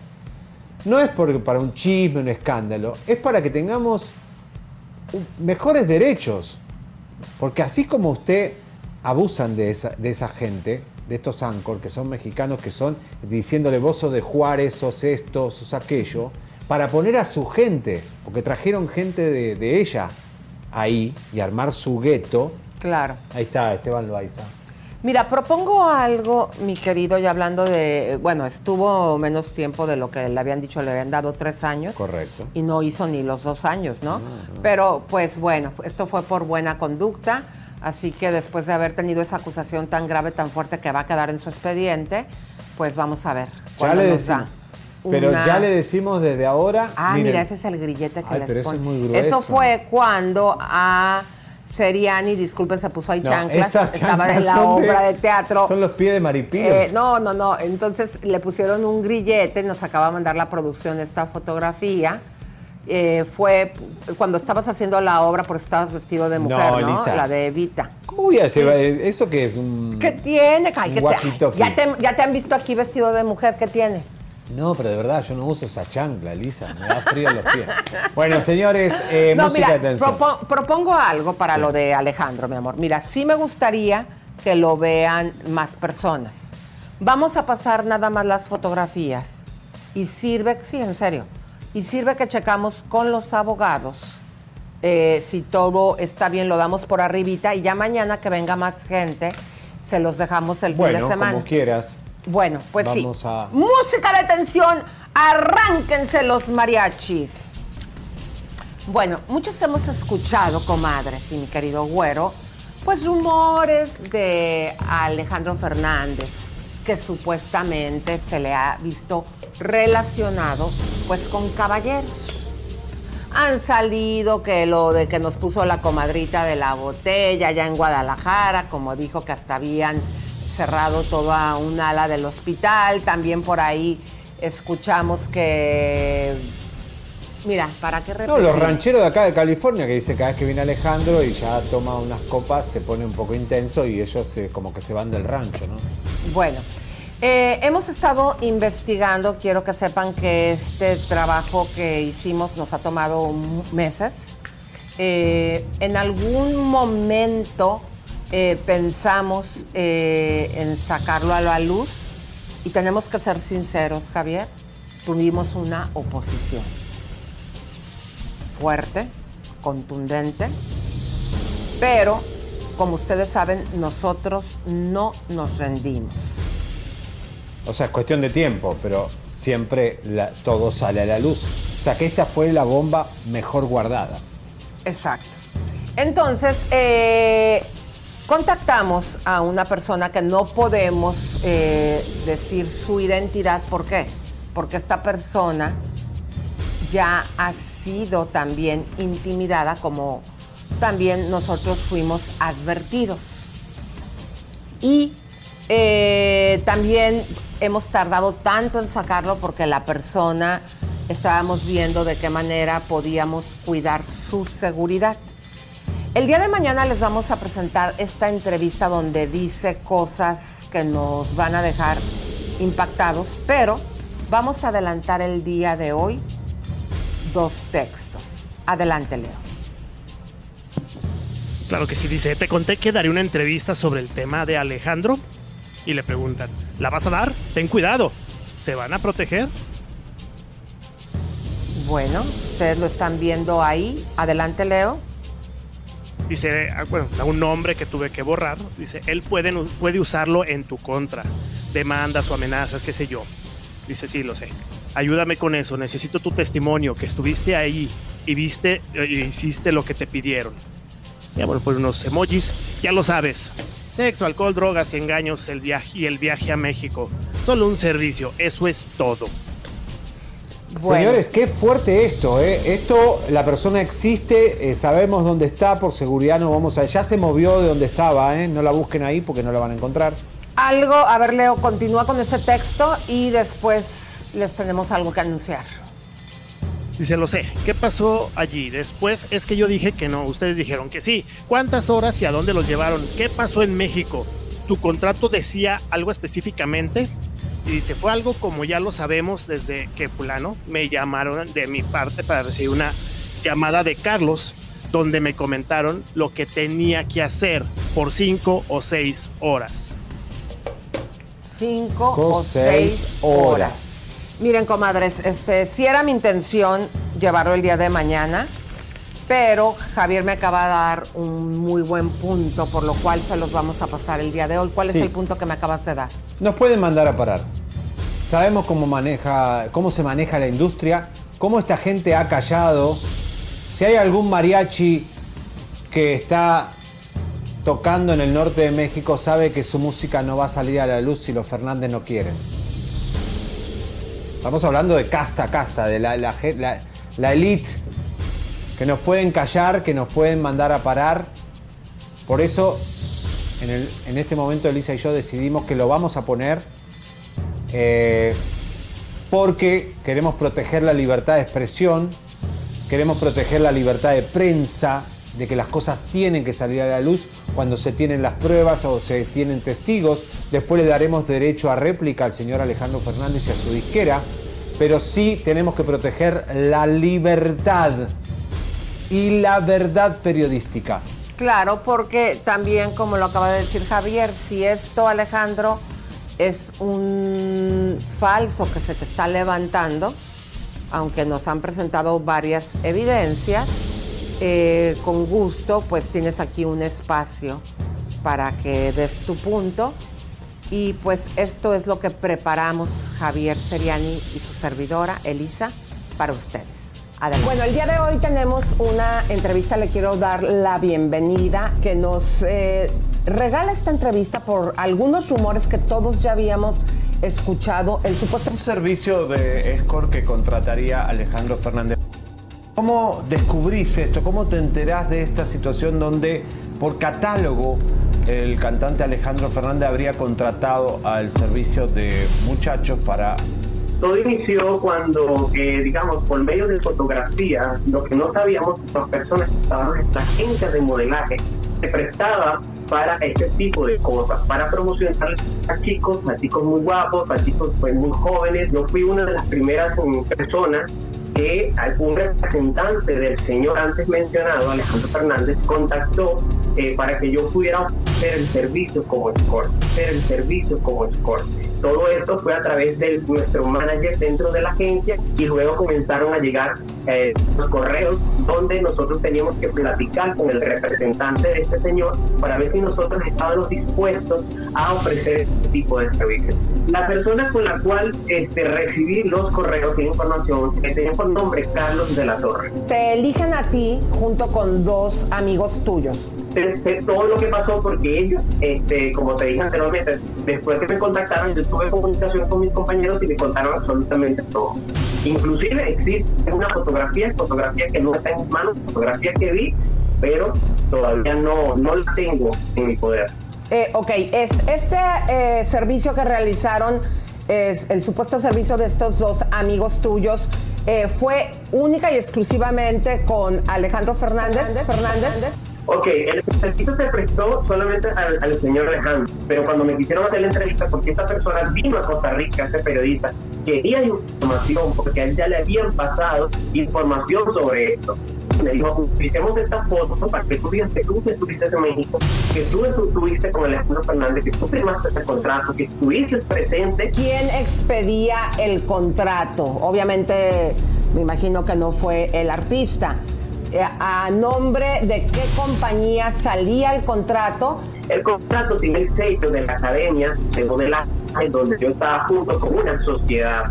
no es por- para un chisme, un escándalo, es para que tengamos mejores derechos. Porque así como usted abusan de esa, de esa gente, de estos Anchor, que son mexicanos, que son diciéndole vos sos de Juárez, sos esto, sos aquello, para poner a su gente, porque trajeron gente de, de ella ahí y armar su gueto. Claro. Ahí está Esteban Loaiza. Mira, propongo algo, mi querido, y hablando de, bueno, estuvo menos tiempo de lo que le habían dicho, le habían dado tres años. Correcto. Y no hizo ni los dos años, ¿no? Pero pues bueno, esto fue por buena conducta, así que después de haber tenido esa acusación tan grave, tan fuerte que va a quedar en su expediente, pues vamos a ver. Ya le decimos. Pero una- ya le decimos desde ahora. Ah, miren, mira, ese es el grillete que Ay, les pero ese pone. es muy grueso. Eso fue cuando a Seriani, disculpen, se puso ahí No, chanclas, esas estaba en la de- obra de teatro. Son los pies de maripío. Eh, no, no, no. Entonces le pusieron un grillete, nos acaba de mandar la producción esta fotografía. Eh, fue cuando estabas haciendo la obra, por eso estabas vestido de mujer, ¿no? La de Evita. ¿Cómo voy a llevar eso que es un ¿Qué tiene? Ay, Un ¿qué te- walkie-talkie. ya, te, ya te han visto aquí vestido de mujer, ¿qué tiene? No, pero de verdad, yo no uso esa chancla, Lisa. Me da frío en los pies. Bueno, señores, eh, no, música mira, de tensión. propo- propongo algo para lo de Alejandro, mi amor. Mira, sí me gustaría que lo vean más personas. Vamos a pasar nada más las fotografías. Y sirve, sí, en serio. Y sirve que checamos con los abogados eh, si todo está bien, lo damos por arribita y ya mañana que venga más gente, se los dejamos el fin de semana. como quieras. Bueno, pues Vamos sí. a- Música de tensión, arránquense los mariachis. Bueno, muchos hemos escuchado, comadres y mi querido güero, pues rumores de Alejandro Fernández, que supuestamente se le ha visto relacionado pues con caballeros. Han salido que lo de que nos puso la comadrita de la botella allá en Guadalajara, como dijo que hasta habían cerrado toda un ala del hospital. También por ahí escuchamos que. Mira, ¿para qué No, repetir? los rancheros de acá de California que dice cada vez que viene Alejandro y ya toma unas copas, se pone un poco intenso y ellos se- como que se van del rancho, ¿no? Bueno, eh, hemos estado investigando, quiero que sepan que este trabajo que hicimos nos ha tomado meses. Eh, en algún momento eh, pensamos en sacarlo a la luz y tenemos que ser sinceros, Javier, tuvimos una oposición fuerte, contundente, pero como ustedes saben, nosotros no nos rendimos. O sea, es cuestión de tiempo, pero siempre todo sale a la luz. O sea, que esta fue la bomba mejor guardada. Exacto. Entonces, eh, contactamos a una persona que no podemos eh, decir su identidad. ¿Por qué? Porque esta persona ya ha sido también intimidada como también nosotros fuimos advertidos. Y eh, también hemos tardado tanto en sacarlo porque la persona estábamos viendo de qué manera podíamos cuidar su seguridad. El día de mañana les vamos a presentar esta entrevista donde dice cosas que nos van a dejar impactados, pero vamos a adelantar el día de hoy dos textos. Adelante, Leo. Claro que sí, dice, te conté que daré una entrevista sobre el tema de Alejandro. Y le preguntan, ¿la vas a dar? Ten cuidado, ¿te van a proteger? Bueno, ustedes lo están viendo ahí. Adelante, Leo. Dice, ah, bueno, da un nombre que tuve que borrar. Dice, él puede, puede usarlo en tu contra. Demandas o amenazas, qué sé yo. Dice, sí, lo sé. Ayúdame con eso. Necesito tu testimonio, que estuviste ahí y viste y hiciste lo que te pidieron. Ya bueno, pues unos emojis. Ya lo sabes. Sexo, alcohol, drogas y engaños el viaje, y el viaje a México. Solo un servicio. Eso es todo. Señores, qué fuerte esto, ¿eh? Esto, la persona existe, eh, sabemos dónde está, por seguridad no vamos a... Ya se movió de donde estaba, ¿eh? No la busquen ahí porque no la van a encontrar. Algo, a ver, Leo, continúa con ese texto y después les tenemos algo que anunciar. Dice, lo sé. ¿Qué pasó allí? Después es que yo dije que no. Ustedes dijeron que sí. ¿Cuántas horas y a dónde los llevaron? ¿Qué pasó en México? ¿Tu contrato decía algo específicamente? Y dice, fue algo como ya lo sabemos desde que fulano me llamaron de mi parte para recibir una llamada de Carlos donde me comentaron lo que tenía que hacer por cinco o seis horas. Cinco o seis horas. Miren, comadres, este, sí era mi intención llevarlo el día de mañana, pero Javier me acaba de dar un muy buen punto, por lo cual se los vamos a pasar el día de hoy. ¿Cuál Sí. es el punto que me acabas de dar? Nos pueden mandar a parar. Sabemos cómo maneja, cómo se maneja la industria, cómo esta gente ha callado. Si hay algún mariachi que está tocando en el norte de México, sabe que su música no va a salir a la luz si los Fernández no quieren. Estamos hablando de casta casta, de la, la, la- elite, que nos pueden callar, que nos pueden mandar a parar. Por eso, en, en este momento, Elisa y yo decidimos que lo vamos a poner eh, porque queremos proteger la libertad de expresión, queremos proteger la libertad de prensa, de que las cosas tienen que salir a la luz cuando se tienen las pruebas o se tienen testigos. Después le daremos derecho a réplica al señor Alejandro Fernández y a su disquera, pero sí tenemos que proteger la libertad y la verdad periodística. Claro, porque también, como lo acaba de decir Javier, si esto, Alejandro, es un falso que se te está levantando, aunque nos han presentado varias evidencias, eh, con gusto, pues tienes aquí un espacio para que des tu punto. Y pues esto es lo que preparamos Javier Seriani y su servidora, Elisa, para ustedes. Adelante. Bueno, el día de hoy tenemos una entrevista, le quiero dar la bienvenida, que nos eh, regala esta entrevista por algunos rumores que todos ya habíamos escuchado. El supuesto Un servicio de escort que contrataría Alejandro Fernández. ¿Cómo descubrís esto? ¿Cómo te enterás de esta situación donde por catálogo el cantante Alejandro Fernández habría contratado al servicio de muchachos para... Todo inició cuando, eh, digamos, por medio de fotografía, lo que no sabíamos, las personas que estaban en la agencia de modelaje se prestaba para este tipo de cosas, para promocionar a chicos, a chicos muy guapos, a chicos pues, muy jóvenes. Yo fui una de las primeras personas que un representante del señor antes mencionado, Alejandro Fernández, contactó eh, para que yo pudiera hacer el servicio como escort, hacer el servicio como escort. Todo esto fue a través de nuestro manager dentro de la agencia y luego comenzaron a llegar eh, los correos donde nosotros teníamos que platicar con el representante de este señor para ver si nosotros estábamos dispuestos a ofrecer este tipo de servicios. La persona con la cual este, recibí los correos de información que tenía por nombre Carlos de la Torre. Te eligen a ti junto con dos amigos tuyos todo lo que pasó porque ellos, este, como te dije anteriormente, después que me contactaron, yo tuve comunicación con mis compañeros y me contaron absolutamente todo. Inclusive existe una fotografía, fotografía que no está en mis manos, fotografía que vi, pero todavía no, no la tengo en mi poder. Eh, ok, este eh, servicio que realizaron, es el supuesto servicio de estos dos amigos tuyos, eh, fue única y exclusivamente con Alejandro Fernández. Fernández. Ok, el servicio se prestó solamente al, señor Alejandro, pero cuando me quisieron hacer la entrevista, porque esta persona vino a Costa Rica, este periodista, quería información, porque a él ya le habían pasado información sobre esto. Me dijo, utilicemos esta foto para que tú digas que tú estuviste en México, que tú estuviste con Alejandro Fernández, que tú firmaste ese contrato, que estuviste presente. ¿Quién expedía el contrato? Obviamente, me imagino que no fue el artista. Eh, a nombre de qué compañía salía el contrato. El contrato tiene el sello de la academia de modelaje donde yo estaba junto con una sociedad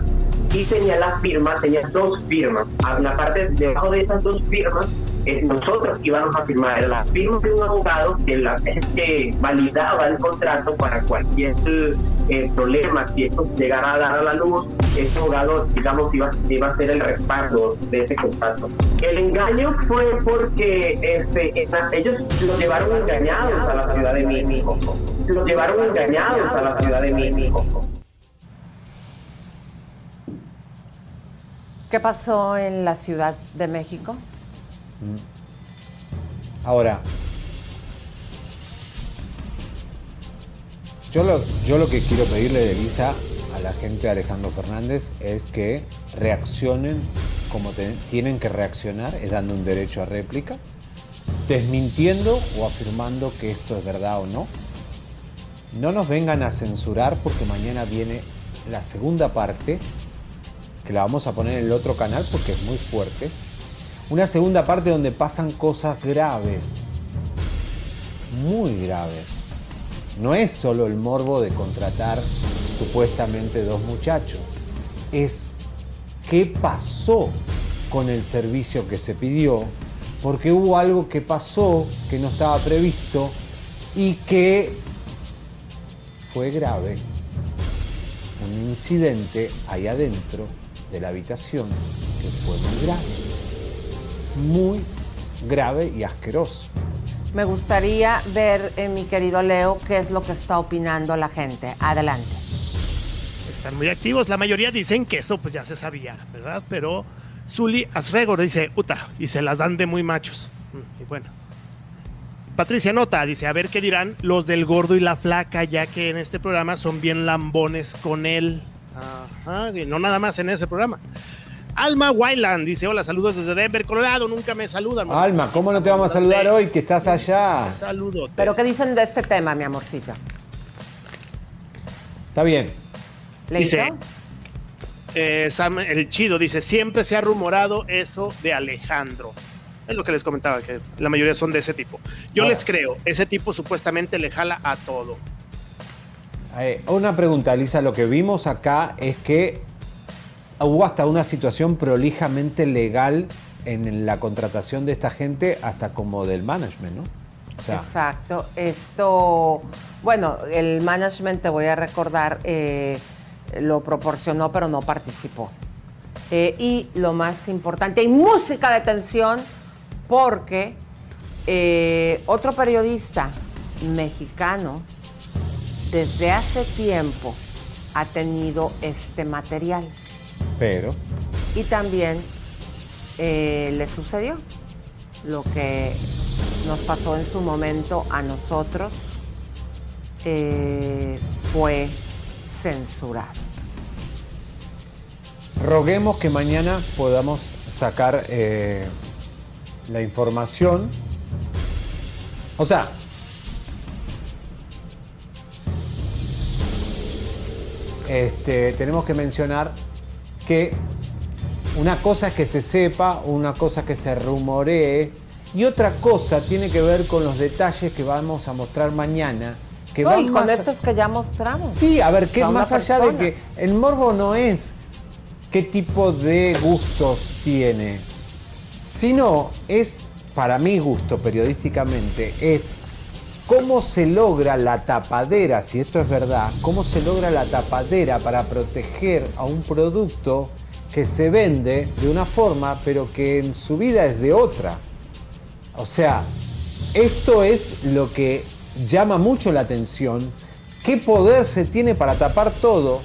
y tenía la firma, tenía dos firmas. A la parte debajo de esas dos firmas eh, nosotros íbamos a firmar la firma de un abogado que, la, que validaba el contrato para cualquier eh, problema, si esto llegara a dar a la luz, ese abogado, digamos, iba, iba a ser el respaldo de ese contrato. El engaño fue porque este, ellos lo llevaron engañados a la ciudad de México. Lo llevaron engañados a la ciudad de México. ¿Qué pasó en la Ciudad de México? Ahora, yo lo, yo lo que quiero pedirle de Elisa a la gente de Alejandro Fernández es que reaccionen como tienen que reaccionar, es dando un derecho a réplica, desmintiendo o afirmando que esto es verdad o no. No nos vengan a censurar porque mañana viene la segunda parte, que la vamos a poner en el otro canal porque es muy fuerte una segunda parte donde pasan cosas graves, muy graves. No es solo el morbo de contratar supuestamente dos muchachos, es qué pasó con el servicio que se pidió, porque hubo algo que pasó que no estaba previsto y que fue grave. Un incidente ahí adentro de la habitación que fue muy grave muy grave y asqueroso. Me gustaría ver, eh, mi querido Leo, qué es lo que está opinando la gente. Adelante. Están muy activos. La mayoría dicen que eso pues ya se sabía, ¿verdad? Pero Zuli Asregor dice, uta, y se las dan de muy machos. Mm, y bueno. Patricia Nota dice, a ver qué dirán los del gordo y la flaca, ya que en este programa son bien lambones con él. Ajá, y no nada más en ese programa. Alma Wyland dice: Hola, saludos desde Denver, Colorado. Nunca me saludan. Alma, ¿cómo no te vamos a saludar hoy que estás allá? Saludos. ¿Pero qué dicen de este tema, mi amorcito? Está bien. Dice, eh, Sam el Chido dice: Siempre se ha rumorado eso de Alejandro. Es lo que les comentaba, que la mayoría son de ese tipo. Yo les creo, ese tipo supuestamente le jala a todo. Eh, una pregunta, Lisa. Lo que vimos acá es que hubo hasta una situación prolijamente legal en la contratación de esta gente, hasta como del management, ¿no? Exacto. Esto, bueno, el management, te voy a recordar, eh, lo proporcionó, pero no participó. Eh, y lo más importante, hay música de tensión, porque otro periodista mexicano, desde hace tiempo, ha tenido este material. Pero. Y también eh, le sucedió lo que nos pasó en su momento a nosotros, eh, fue censurado. Roguemos que mañana podamos sacar eh, la información. O sea, este, tenemos que mencionar que una cosa es que se sepa, una cosa es que se rumoree y otra cosa tiene que ver con los detalles que vamos a mostrar mañana. Que No, van y con más- estos que ya mostramos. Sí, a ver, que más allá de que el morbo no es qué tipo de gustos tiene, sino es, para mi gusto periodísticamente, es cómo se logra la tapadera, si esto es verdad, cómo se logra la tapadera para proteger a un producto que se vende de una forma, pero que en su vida es de otra. O sea, esto es lo que llama mucho la atención. ¿Qué poder se tiene para tapar todo?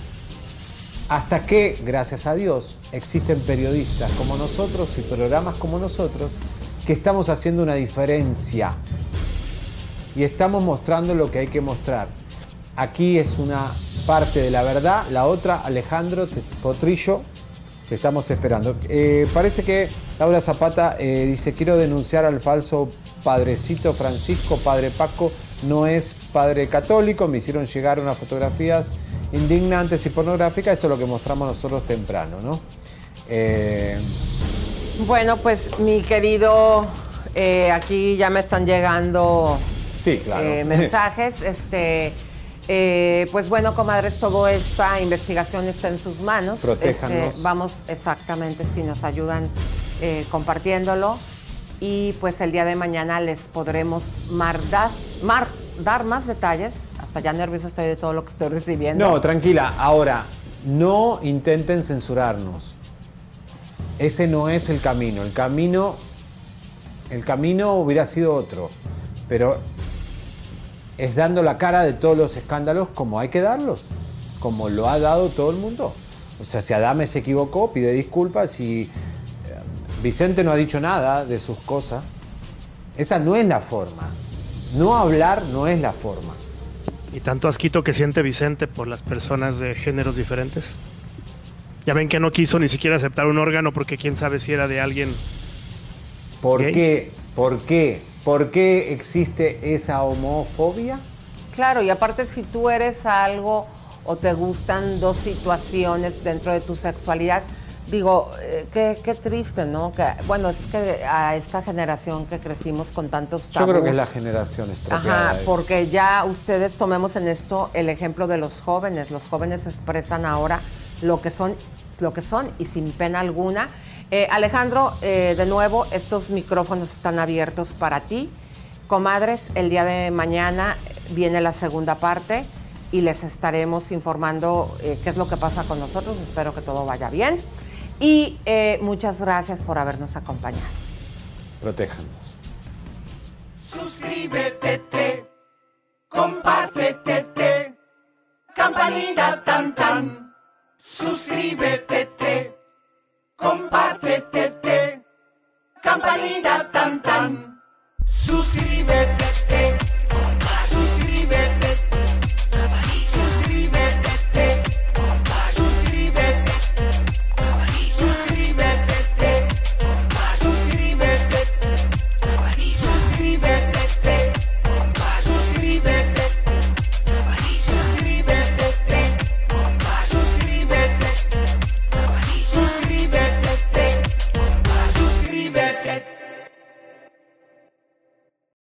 Hasta que, gracias a Dios, existen periodistas como nosotros y programas como nosotros que estamos haciendo una diferencia y estamos mostrando lo que hay que mostrar. Aquí es una parte de la verdad, la otra, Alejandro Potrillo, te estamos esperando. Eh, parece que Laura Zapata eh, dice, quiero denunciar al falso padrecito Francisco, padre Paco, no es padre católico, me hicieron llegar unas fotografías indignantes y pornográficas, esto es lo que mostramos nosotros temprano, ¿no? Eh, Bueno, pues mi querido, aquí ya me están llegando sí, claro. eh, <laughs> mensajes. Este, eh, pues bueno, comadres, toda esta investigación está en sus manos. Protéjanos. Este, vamos exactamente si nos ayudan eh, compartiéndolo. Y pues el día de mañana les podremos mar- dar, mar- dar más detalles. Hasta ya nerviosa estoy de todo lo que estoy recibiendo. No, tranquila. Ahora, no intenten censurarnos. Ese no es el camino. El camino, el camino hubiera sido otro. Pero es dando la cara de todos los escándalos como hay que darlos, como lo ha dado todo el mundo. O sea, si Adame se equivocó, pide disculpas y eh, Vicente no ha dicho nada de sus cosas. Esa no es la forma. No hablar no es la forma. Y tanto asquito que siente Vicente por las personas de géneros diferentes. Ya ven que no quiso ni siquiera aceptar un órgano porque quién sabe si era de alguien. ¿Por gay. qué? ¿Por qué? ¿Por qué existe esa homofobia? Claro, y aparte si tú eres algo o te gustan dos situaciones dentro de tu sexualidad, digo, eh, qué, qué triste, ¿no? Que, bueno, es que a esta generación que crecimos con tantos Yo creo que es tabús, la generación estropeada. Ajá, porque ya ustedes tomemos en esto el ejemplo de los jóvenes. Los jóvenes expresan ahora lo que son, lo que son y sin pena alguna. Eh, Alejandro, eh, de nuevo, estos micrófonos están abiertos para ti. Comadres, el día de mañana viene la segunda parte y les estaremos informando eh, qué es lo que pasa con nosotros. Espero que todo vaya bien. Y eh, muchas gracias por habernos acompañado. Protéjanos. Suscríbete, te, compártete, te, campanita tan tan. Suscríbete, te, compártete, te, campanita tan tan. Suscríbete, te, suscríbete,